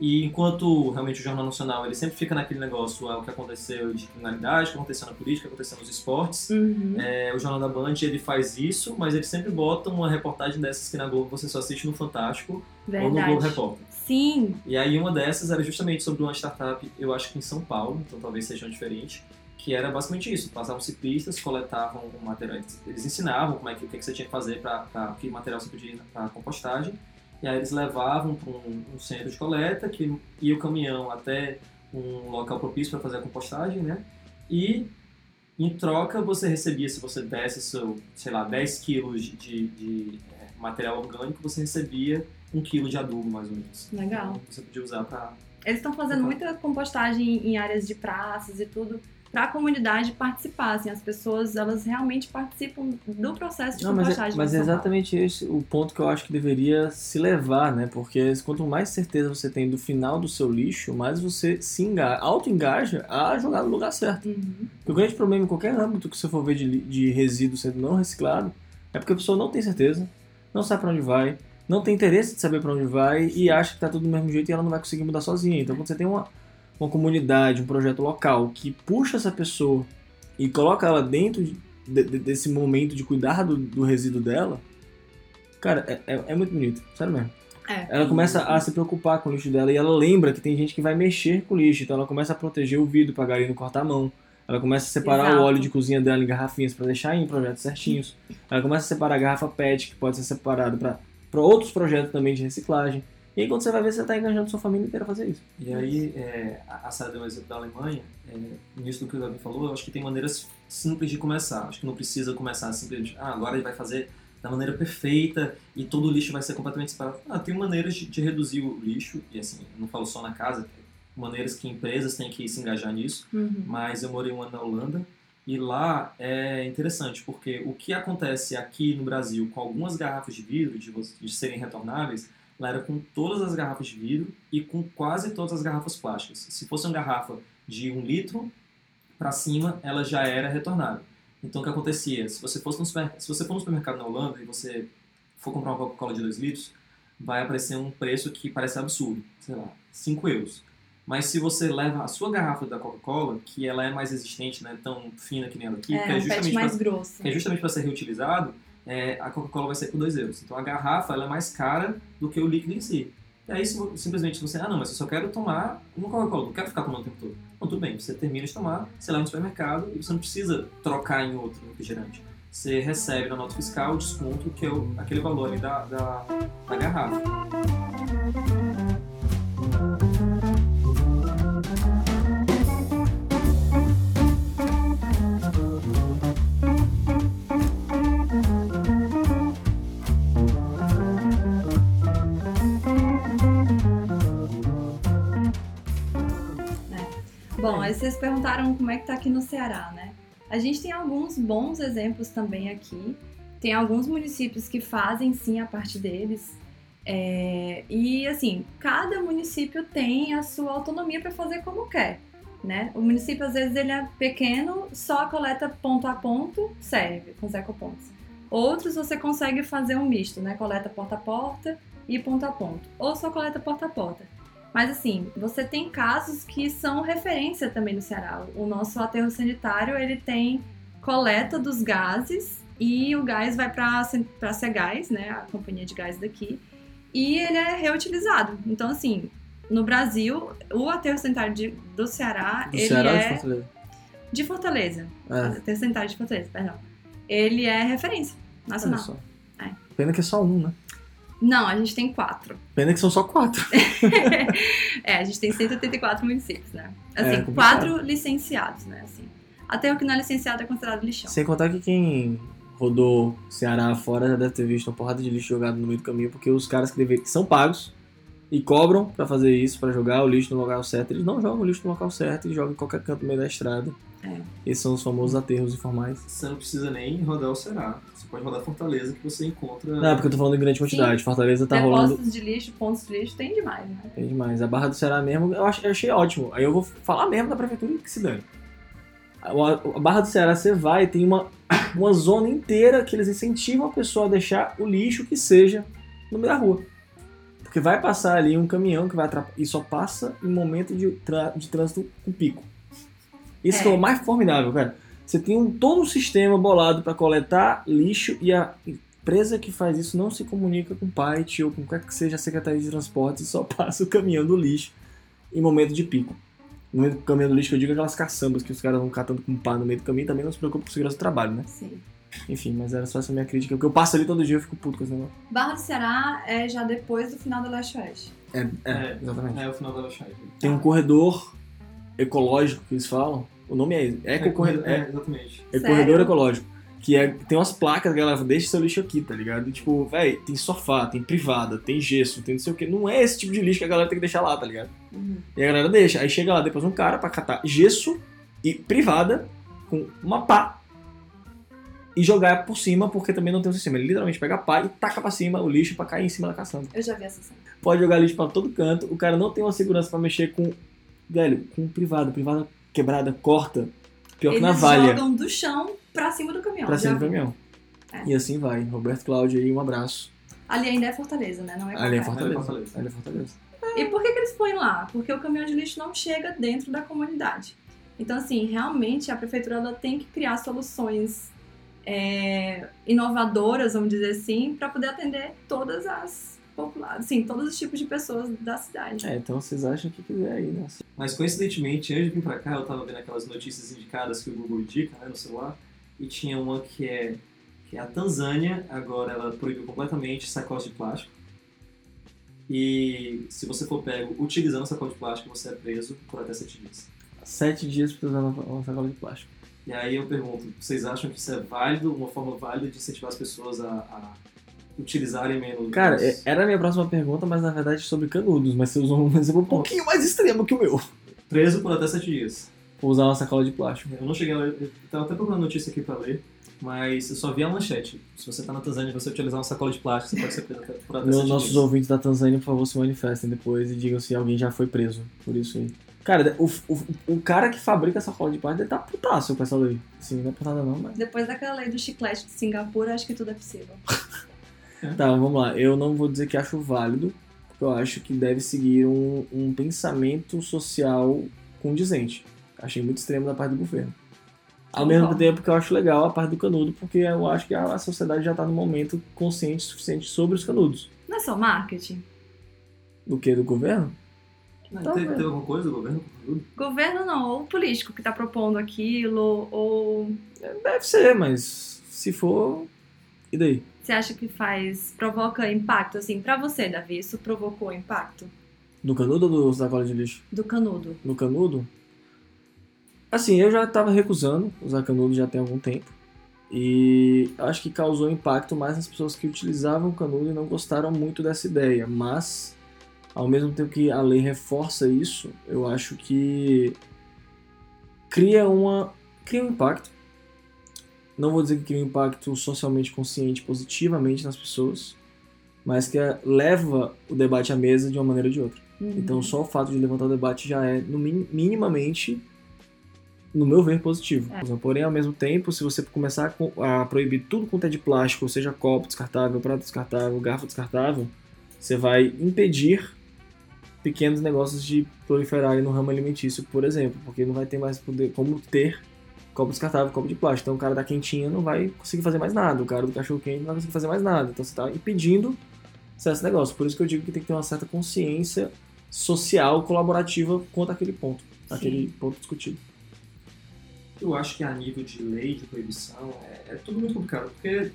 E enquanto realmente o Jornal Nacional ele sempre fica naquele negócio, ah, o que aconteceu de criminalidade, o que aconteceu na política, o que aconteceu nos esportes, Uhum. é, o Jornal da Band ele faz isso, mas ele sempre bota uma reportagem dessas que na Globo você só assiste no Fantástico ou no Globo Verdade. Repórter. Sim, E aí uma dessas era justamente sobre uma startup, eu acho que em São Paulo, então talvez seja diferente, que era basicamente isso. Passavam ciclistas, coletavam o material, eles ensinavam como é que, o que, que você tinha que fazer para que material você podia ir para compostagem. E aí eles levavam para um, um centro de coleta, que ia o caminhão até um local propício para fazer a compostagem, né? E em troca você recebia, se você desse seu, sei lá, 10 quilos de, de, eh, material orgânico, você recebia um quilo de adubo, mais ou menos. Legal. Então, você podia usar para eles estão fazendo muita compostagem em áreas de praças e tudo para a comunidade participar. Assim, as pessoas elas realmente participam do processo de Não, mas, é, compostagem. mas é São Paulo. exatamente esse o ponto que eu acho que deveria se levar, né? Porque quanto mais certeza você tem do final do seu lixo, mais você se engaja, auto-engaja a jogar no lugar certo. Uhum. O grande problema em qualquer âmbito que você for ver de, de resíduo sendo não reciclado é porque a pessoa não tem certeza, não sabe para onde vai, não tem interesse de saber para onde vai e acha que tá tudo do mesmo jeito e ela não vai conseguir mudar sozinha. Então, quando você tem uma, uma comunidade, um projeto local que puxa essa pessoa e coloca ela dentro de- de- desse momento de cuidar do, do resíduo dela, cara, é, é- é muito bonito, sério mesmo. É. Ela começa a se preocupar com o lixo dela e ela lembra que tem gente que vai mexer com o lixo, então ela começa a proteger o vidro pra galinha não cortar a mão. Ela começa a separar Exato. o óleo de cozinha dela em garrafinhas pra deixar em projetos certinhos. Ela começa a separar a garrafa PET, que pode ser separado pra pra outros projetos também de reciclagem. E aí quando você vai ver, você tá engajando sua família inteira a fazer isso. E aí, é, a Sara deu um exemplo da Alemanha, é, nisso do que o Davi falou, eu acho que tem maneiras simples de começar. Acho que não precisa começar simplesmente, ah, agora ele vai fazer da maneira perfeita e todo o lixo vai ser completamente separado. Ah, tem maneiras de, de reduzir o lixo, e assim, não falo só na casa, maneiras que empresas têm que se engajar nisso, Uhum. mas eu morei um ano na Holanda e lá é interessante porque o que acontece aqui no Brasil com algumas garrafas de vidro de, de serem retornáveis, lá era com todas as garrafas de vidro e com quase todas as garrafas plásticas. Se fosse uma garrafa de um litro para cima, ela já era retornável. Então o que acontecia? Se você fosse no se você for no supermercado na Holanda e você for comprar uma Coca-Cola de 2 litros, vai aparecer um preço que parece absurdo, sei lá, 5 euros. Mas se você leva a sua garrafa da Coca-Cola, que ela é mais resistente, não é tão fina que nem a daqui, É, que é um justamente mais pra- grosso. que é justamente para ser reutilizado, é, a Coca-Cola vai ser por 2 euros. Então a garrafa ela é mais cara do que o líquido em si. E aí simplesmente você, ah não, mas eu só quero tomar uma Coca-Cola, não quero ficar tomando o tempo todo. Não, tudo bem, você termina de tomar, você leva no supermercado e você não precisa trocar em outro refrigerante. Você recebe na nota fiscal o desconto, que é o- aquele valor ali da, da, da garrafa. Aí vocês perguntaram como é que tá aqui no Ceará, né? A gente tem alguns bons exemplos também aqui. Tem alguns municípios que fazem sim a parte deles. É, e assim, cada município tem a sua autonomia para fazer como quer. Né? O município às vezes ele é pequeno, só coleta ponto a ponto, serve com os ecopontos. Outros você consegue fazer um misto, né? Coleta porta a porta e ponto a ponto. Ou só coleta porta a porta. Mas assim, você tem casos que são referência também no Ceará. O nosso aterro sanitário, ele tem coleta dos gases e o gás vai para a Cegás, né, a companhia de gás daqui, e ele é reutilizado. Então assim, no Brasil, o aterro sanitário de- do Ceará, Do ele Ceará ou de é Fortaleza? de Fortaleza. É, Aterro sanitário de Fortaleza, perdão. Ele é referência nacional. É. Pena que é só um, né? Não, a gente tem quatro. Pena que são só quatro. (laughs) É, a gente tem 184 municípios, né? Assim, É, quatro licenciados, né? Assim, até o que não é licenciado é considerado lixão. Sem contar que quem rodou Ceará fora já deve ter visto uma porrada de lixo jogado no meio do caminho, porque os caras que, deveriam, que são pagos e cobram pra fazer isso, pra jogar o lixo no local certo, eles não jogam o lixo no local certo e jogam em qualquer canto no meio da estrada. É. Esses são os famosos aterros informais. Você não precisa nem rodar o Ceará. Pode rodar Fortaleza que você encontra. Não, é porque eu tô falando em grande quantidade. Fortaleza tá rolando. Depósitos de lixo, pontos de lixo, tem demais, né? Tem demais. A Barra do Ceará mesmo, eu, ach- eu achei ótimo. Aí eu vou falar mesmo da prefeitura que se dane. A, Barra do Ceará, você vai, tem uma, (coughs) uma zona inteira que eles incentivam a pessoa a deixar o lixo que seja no meio da rua. Porque vai passar ali um caminhão que vai atrapalhar. E só passa em momento de, de trânsito com pico. Isso É. que é o mais formidável, cara. Você tem um, todo um sistema bolado para coletar lixo e a empresa que faz isso não se comunica com o pai, tio, ou com qualquer que seja a Secretaria de Transportes e só (laughs) passa o caminhão do lixo em momento de pico. No meio do caminhão do lixo, que eu digo aquelas caçambas que os caras vão catando com pá no meio do caminho, também não se preocupa com segurança do trabalho, né? Sim. Enfim, mas era só essa minha crítica, porque eu passo ali todo dia e eu fico puto com esse negócio. Barra do Ceará é já depois do final do Leste Oeste. É, é, É. exatamente. É o final da Lachai. Tem um corredor ecológico que eles falam. O nome é Eco-Corredor. É, É, exatamente. é Sério? corredor ecológico. Que é, tem umas placas galera deixa seu lixo aqui, tá ligado? Tipo, véi, tem sofá, tem privada, tem gesso, tem não sei o que. Não é esse tipo de lixo que a galera tem que deixar lá, tá ligado? Uhum. E a galera deixa. Aí chega lá depois um cara pra catar gesso e privada com uma pá e jogar por cima, porque também não tem um sistema. Ele literalmente pega a pá e taca pra cima o lixo pra cair em cima da caçamba. Eu já vi essa cena. Pode jogar lixo pra todo canto, o cara não tem uma segurança pra mexer com. Velho, com privada. Privada quebrada, corta. Pior que Eles navalha. jogam do chão pra cima do caminhão. Pra cima do caminhão. É. E assim vai. Roberto Cláudio aí, um abraço. Ali ainda é Fortaleza, né? Não é Ali é. Fortaleza. Fortaleza. Ali é Fortaleza. E por que, que eles põem lá? Porque o caminhão de lixo não chega dentro da comunidade. Então, assim, realmente a prefeitura ela tem que criar soluções é, inovadoras, vamos dizer assim, para poder atender todas as populares, sim, todos os tipos de pessoas da cidade. É, então vocês acham que quiser aí, né? Mas coincidentemente, antes de vir pra cá, eu tava vendo aquelas notícias indicadas que o Google indica né, no celular, e tinha uma que é, que é a Tanzânia, agora ela proibiu completamente sacolas de plástico. E se você for pego utilizando sacola de plástico, você é preso por até sete dias. Sete dias pra usar uma uma sacola de plástico. E aí eu pergunto, vocês acham que isso é válido, uma forma válida de incentivar as pessoas a, a utilizarem menos? Cara, é- era a minha próxima pergunta, mas na verdade sobre canudos. Mas você usou um (laughs) exemplo um pouquinho mais extremo que o meu. preso por até sete dias. Vou usar uma sacola de plástico. Eu não cheguei a ler, eu tava até procurando notícia aqui pra ler, mas eu só vi a manchete. Se você tá na Tanzânia e você utilizar uma sacola de plástico, você pode ser preso até, por até Meu- sete nossos dias. ouvintes da Tanzânia, por favor, se manifestem depois e digam se alguém já foi preso por isso aí. Cara, o, o, o cara que fabrica essa sacola de plástico, ele tá putaço, o pessoal aí. Assim, não é por nada não, mas... Depois daquela lei do chiclete de Singapura, acho que tudo é possível. (laughs) Tá, vamos lá. Eu não vou dizer que acho válido, porque eu acho que deve seguir um, um pensamento social condizente. Achei muito extremo da parte do governo. Ao mesmo Concordo. tempo que eu acho legal a parte do canudo, porque eu acho que a sociedade já tá no momento consciente o suficiente sobre os canudos. Não é só marketing? Do que? Do governo? Mas teve, teve alguma coisa do governo? Governo não, ou político que tá propondo aquilo, ou Deve ser, mas se for. E daí? Você acha que faz, provoca impacto, assim, pra você, Davi, isso provocou impacto? Do canudo ou do sacola de lixo? Do canudo. No canudo? Assim, eu já tava recusando usar canudo já tem algum tempo. E acho que causou impacto mais nas pessoas que utilizavam o canudo e não gostaram muito dessa ideia. Mas, ao mesmo tempo que a lei reforça isso, eu acho que cria uma cria um impacto. Não vou dizer que cria um impacto socialmente consciente positivamente nas pessoas, mas que é- leva o debate à mesa de uma maneira ou de outra. Uhum. Então só o fato de levantar o debate já é, no min- minimamente, no meu ver, positivo. Porém, ao mesmo tempo, se você começar a co- a proibir tudo quanto é de plástico, seja copo descartável, prato descartável, garfo descartável, você vai impedir pequenos negócios de proliferarem no ramo alimentício, por exemplo, porque não vai ter mais poder, como ter copo descartável, copo de plástico. Então o cara da quentinha não vai conseguir fazer mais nada, o cara do cachorro quente não vai conseguir fazer mais nada. Então você está impedindo certos negócios. Por isso que eu digo que tem que ter uma certa consciência social colaborativa quanto àquele ponto, Sim. aquele ponto discutido. Eu acho que a nível de lei de proibição é, é tudo muito complicado, porque,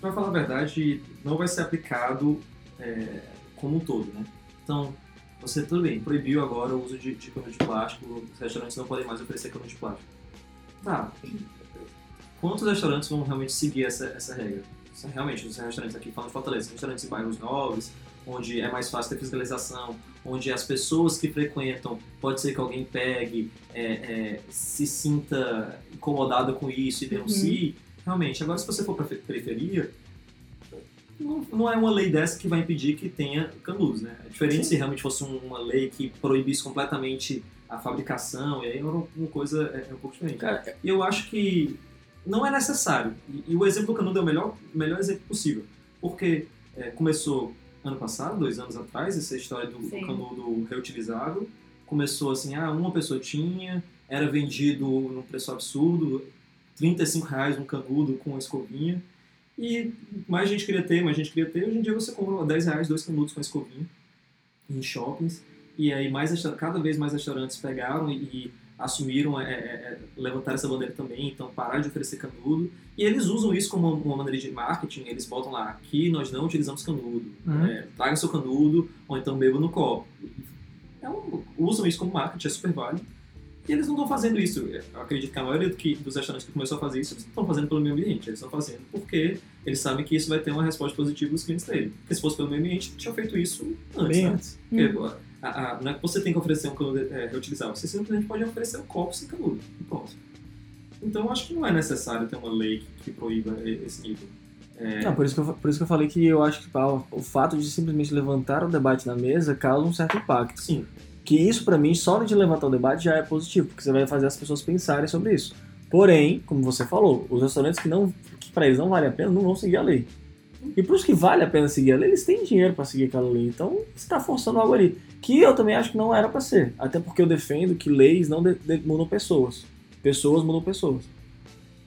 para falar a verdade, não vai ser aplicado é, como um todo, né? Então, você, tudo bem, proibiu agora o uso de, de cano de plástico, os restaurantes não podem mais oferecer cano de plástico. Tá, quantos restaurantes vão realmente seguir essa, essa regra? Realmente, os restaurantes aqui falando de Fortaleza, restaurantes em bairros novos, onde é mais fácil ter fiscalização, onde as pessoas que frequentam, pode ser que alguém pegue, é, é, se sinta incomodado com isso e denuncie. Realmente, agora se você for para periferia, não, não é uma lei dessa que vai impedir que tenha canudos, né? É diferente Sim. se realmente fosse um- uma lei que proibisse completamente a fabricação, e aí é uma coisa é, é um pouco diferente. Cara, eu acho que não é necessário. E, e o exemplo do canudo é o melhor, melhor exemplo possível. Porque é, começou ano passado, dois anos atrás, essa história do Sim. canudo reutilizável. Começou assim, ah, uma pessoa tinha, era vendido num preço absurdo, 35 reais um canudo com uma escovinha. E mais gente queria ter, mais gente queria ter. Hoje em dia você compra 10 reais, dois canudos com escovinha em shoppings. E aí mais cada vez mais restaurantes pegaram e, e assumiram, é, é, é, levantaram essa bandeira também, então parar de oferecer canudo. E eles usam isso como uma maneira de marketing, eles botam lá, aqui nós não utilizamos canudo, Uhum. é, traga seu canudo, ou então beba no copo. É um- usam isso como marketing, é super válido. E eles não estão fazendo isso. Eu acredito que a maioria do que- dos restaurantes que começou a fazer isso, eles não estão fazendo pelo meio ambiente, eles estão fazendo porque eles sabem que isso vai ter uma resposta positiva dos clientes dele. Porque se fosse pelo meio ambiente, tinha feito isso antes, Bem né? antes. Porque, a- a- não é que você tem que oferecer um canudo é, reutilizável, você simplesmente pode oferecer um copo sem canudo. E pronto. Então acho que não é necessário ter uma lei que, que proíba esse nível. É, Não, por isso, que eu, por isso que eu falei que eu acho que pá, o fato de simplesmente levantar o debate na mesa causa um certo impacto. sim, Que isso, pra mim, só de levantar o debate já é positivo, porque você vai fazer as pessoas pensarem sobre isso. Porém, como você falou, os restaurantes que, não, que para eles não vale a pena não vão seguir a lei. E pros que vale a pena seguir a lei, eles têm dinheiro pra seguir aquela lei. Então, você tá forçando algo ali. Que eu também acho que não era pra ser. Até porque eu defendo que leis não de- de- mudam pessoas. Pessoas mudam pessoas.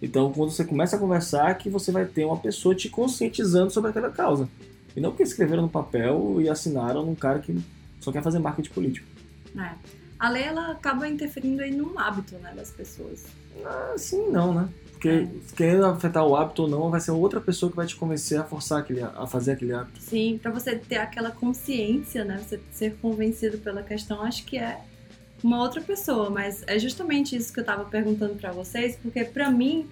Então, quando você começa a conversar, que você vai ter uma pessoa te conscientizando sobre aquela causa. E não porque escreveram no papel e assinaram num cara que só quer fazer marketing político. É. A lei ela acaba interferindo aí no hábito né, das pessoas. Ah, sim, não, né? Porque É. querendo afetar o hábito ou não, vai ser outra pessoa que vai te convencer a forçar aquele, a fazer aquele hábito. Sim, pra você ter aquela consciência, né? Você ser convencido pela questão, acho que é uma outra pessoa, mas é justamente isso que eu tava perguntando pra vocês, porque pra mim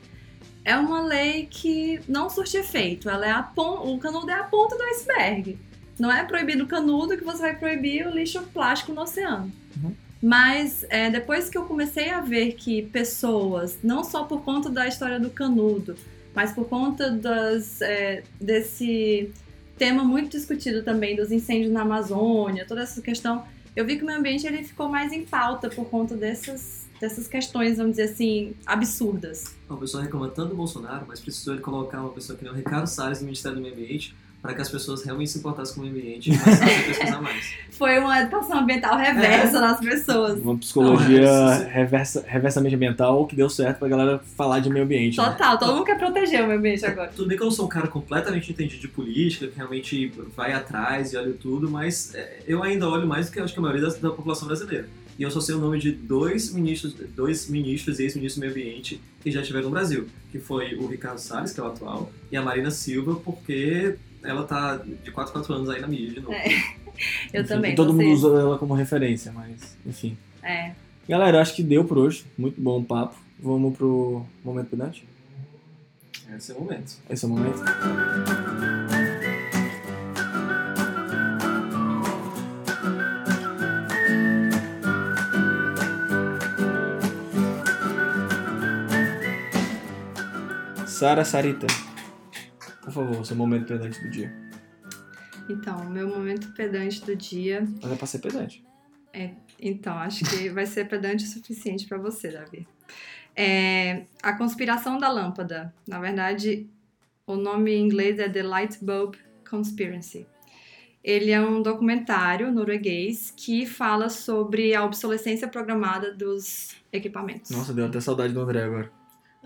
é uma lei que não surte efeito. Ela é a pon... o canudo é a ponta do iceberg. Não é proibido o canudo que você vai proibir o lixo plástico no oceano. Uhum. Mas é, depois que eu comecei a ver que pessoas, não só por conta da história do canudo, mas por conta das, é, desse tema muito discutido também dos incêndios na Amazônia, toda essa questão, eu vi que o meio ambiente ele ficou mais em pauta por conta dessas, dessas questões, vamos dizer assim, absurdas. o pessoal reclama tanto do Bolsonaro, mas precisou ele colocar uma pessoa que nem o Ricardo Salles no Ministério do Meio Ambiente para que as pessoas realmente se importassem com o meio ambiente e começassem a pesquisar mais. (laughs) Foi uma educação ambiental reversa nas pessoas. Uma psicologia Não, é, reversa, reversamente ambiental que deu certo pra galera falar de meio ambiente. né? Total, todo mundo quer proteger o meio ambiente agora. Tudo bem que eu não sou um cara completamente entendido de política, que realmente vai atrás e olha tudo, mas é, eu ainda olho mais do que acho que a maioria da, da população brasileira. E eu só sei o nome de dois ministros, dois ministros e ex-ministros do meio ambiente que já tiveram no Brasil, que foi o Ricardo Salles, que é o atual, e a Marina Silva, porque ela tá de 4 4 anos aí na mídia de novo. É. (laughs) Eu Enfim, também. Todo mundo usa ela como referência, mas enfim. É. Galera, acho que deu por hoje. Muito bom o papo. Vamos pro momento pedante? Esse é o momento. Esse é o momento. Sara Sarita, por favor, seu momento pedante do dia. Então, meu momento pedante do dia. Mas é pra ser pedante. Então, acho que vai ser pedante o suficiente pra você, Davi. É, a conspiração da lâmpada. Na verdade, o nome em inglês é The Light Bulb Conspiracy. Ele é um documentário norueguês que fala sobre a obsolescência programada dos equipamentos. Nossa, deu até saudade do André agora.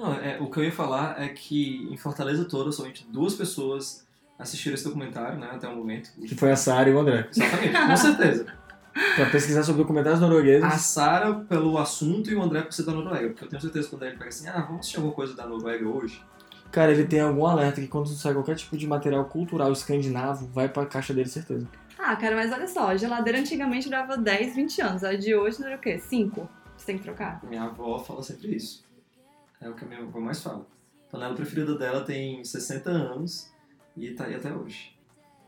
Não, é, o que eu ia falar é que em Fortaleza toda, somente duas pessoas assistiram esse documentário, né, até o momento. Que foi a Sara e o André. Exatamente, com certeza. (laughs) Pra pesquisar sobre documentários noruegueses. A Sara pelo assunto e o André por ser da Noruega. Porque eu tenho certeza que quando ele pega assim, ah, vamos assistir alguma coisa da Noruega hoje. Cara, ele tem algum alerta que quando sai qualquer tipo de material cultural escandinavo, vai pra caixa dele, certeza. Ah, cara, mas olha só, a geladeira antigamente durava 10, 20 anos. A de hoje dura o quê? 5? Você tem que trocar? Minha avó fala sempre isso. É o que a minha avó mais fala. A panela preferida dela tem 60 anos e tá aí até hoje.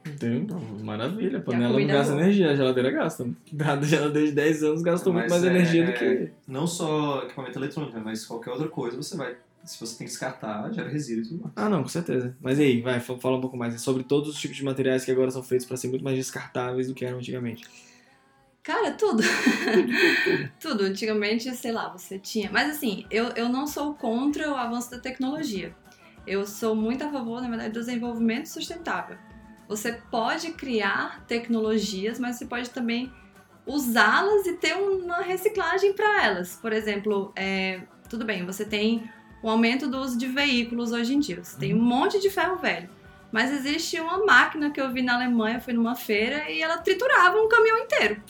Entendeu? Maravilha. A a panela não gasta energia, a geladeira gasta. A geladeira de 10 anos gastou muito Mas mais é- energia é- do que. Não só equipamento eletrônico, né, mas qualquer outra coisa você vai. Se você tem que descartar, gera resíduo e tudo mais. Ah, não, com certeza. Mas e aí, vai, fa- fala um pouco mais sobre todos os tipos de materiais que agora são feitos pra ser muito mais descartáveis do que eram antigamente. Cara, tudo. (laughs) tudo. Antigamente, sei lá, você tinha. Mas assim, eu, eu não sou contra o avanço da tecnologia. Eu sou muito a favor, na verdade, do desenvolvimento sustentável. você pode criar tecnologias, mas você pode também usá-las e ter uma reciclagem para elas. Por exemplo, é, tudo bem, você tem o aumento do uso de veículos hoje em dia, você tem um monte de ferro velho. Mas existe uma máquina que eu vi na Alemanha, fui numa feira, e ela triturava um caminhão inteiro.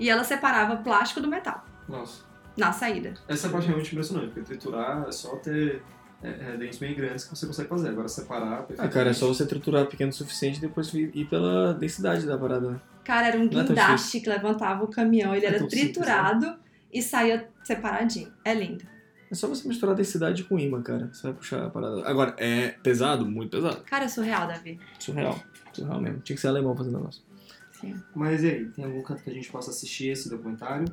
E ela separava plástico do metal. Nossa. Na saída. Essa parte é realmente impressionante, porque triturar é só ter é, é, dentes bem grandes que você consegue fazer. Agora separar. Ah, cara, é só você triturar pequeno o suficiente e depois ir pela densidade da parada. Cara, era um é guindaste que levantava o caminhão, ele é era triturado simples, né? e saía separadinho. É lindo. É só você misturar densidade com imã, cara. Você vai puxar a parada. Agora, é pesado? Muito pesado. Cara, é surreal, Davi. Surreal. Surreal mesmo. Tinha que ser alemão fazendo negócio. Sim. Mas e aí, tem algum canto que a gente possa assistir esse documentário?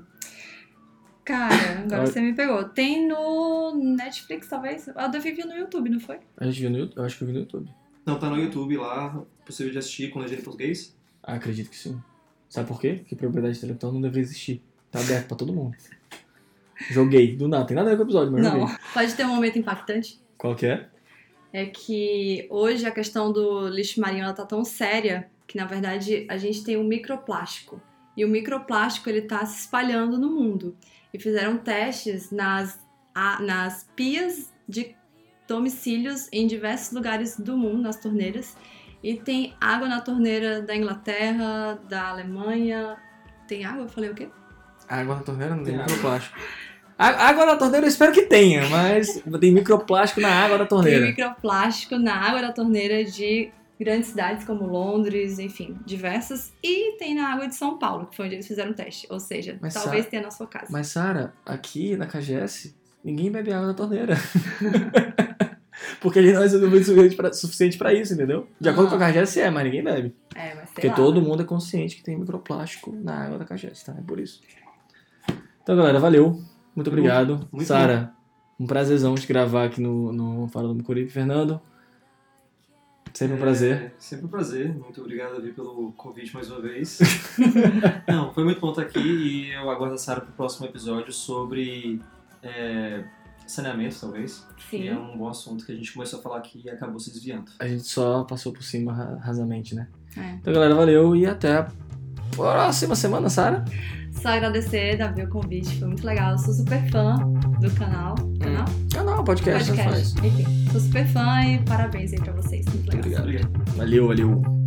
Cara, agora você me pegou. Tem no Netflix, talvez? A Davi viu no YouTube, não foi? A gente viu no YouTube? Eu acho que eu vi no YouTube. Não, tá no YouTube lá, possível de assistir com legenda em português? Ah, acredito que sim. Sabe por quê? Porque propriedade intelectual não deveria existir. Tá aberto pra todo mundo. (laughs) Joguei, do nada. Tem nada a ver com o episódio, mas não. joguei. Pode ter um momento impactante? Qual que é? É que hoje a questão do lixo marinho ela tá tão séria que, na verdade, a gente tem um microplástico. E o microplástico ele tá se espalhando no mundo e fizeram testes nas, a, nas pias de domicílios em diversos lugares do mundo, nas torneiras. E tem água na torneira da Inglaterra, da Alemanha. Tem água? Eu falei o quê? Água na torneira não tem microplástico. Água na torneira eu espero que tenha, mas tem microplástico na água da torneira. Tem microplástico na água da torneira de grandes cidades como Londres, enfim, diversas. E tem na água de São Paulo, que foi onde eles fizeram o teste. Ou seja, mas talvez Sa tenha na sua casa. Mas, Sara, aqui na KGS, ninguém bebe água da torneira. (laughs) Porque gente não o suficiente pra isso, entendeu? De acordo ah. com a KGS é, mas ninguém bebe. É, mas Porque lá, todo mundo é consciente que tem microplástico na água da KGS, tá? É por isso. Então, galera, valeu. Muito obrigado. Sara, um prazerzão de gravar aqui no, no Fala do Micuripe. Fernando, Sempre um prazer. É, sempre um prazer. Muito obrigado, Davi, pelo convite mais uma vez. (laughs) Não, foi muito bom estar aqui e eu aguardo a Sara para o próximo episódio sobre é, saneamento, talvez. Sim. Que é um bom assunto que a gente começou a falar aqui e acabou se desviando. A gente só passou por cima rasamente, né? É. Então, galera, valeu e até a próxima semana, Sara. Só agradecer, Davi, o convite. Foi muito legal. Eu sou super fã do canal. Canal? Hum. Podcast. podcast. Enfim, sou super fã e parabéns aí pra vocês. Muito legal. Obrigado. Valeu, valeu.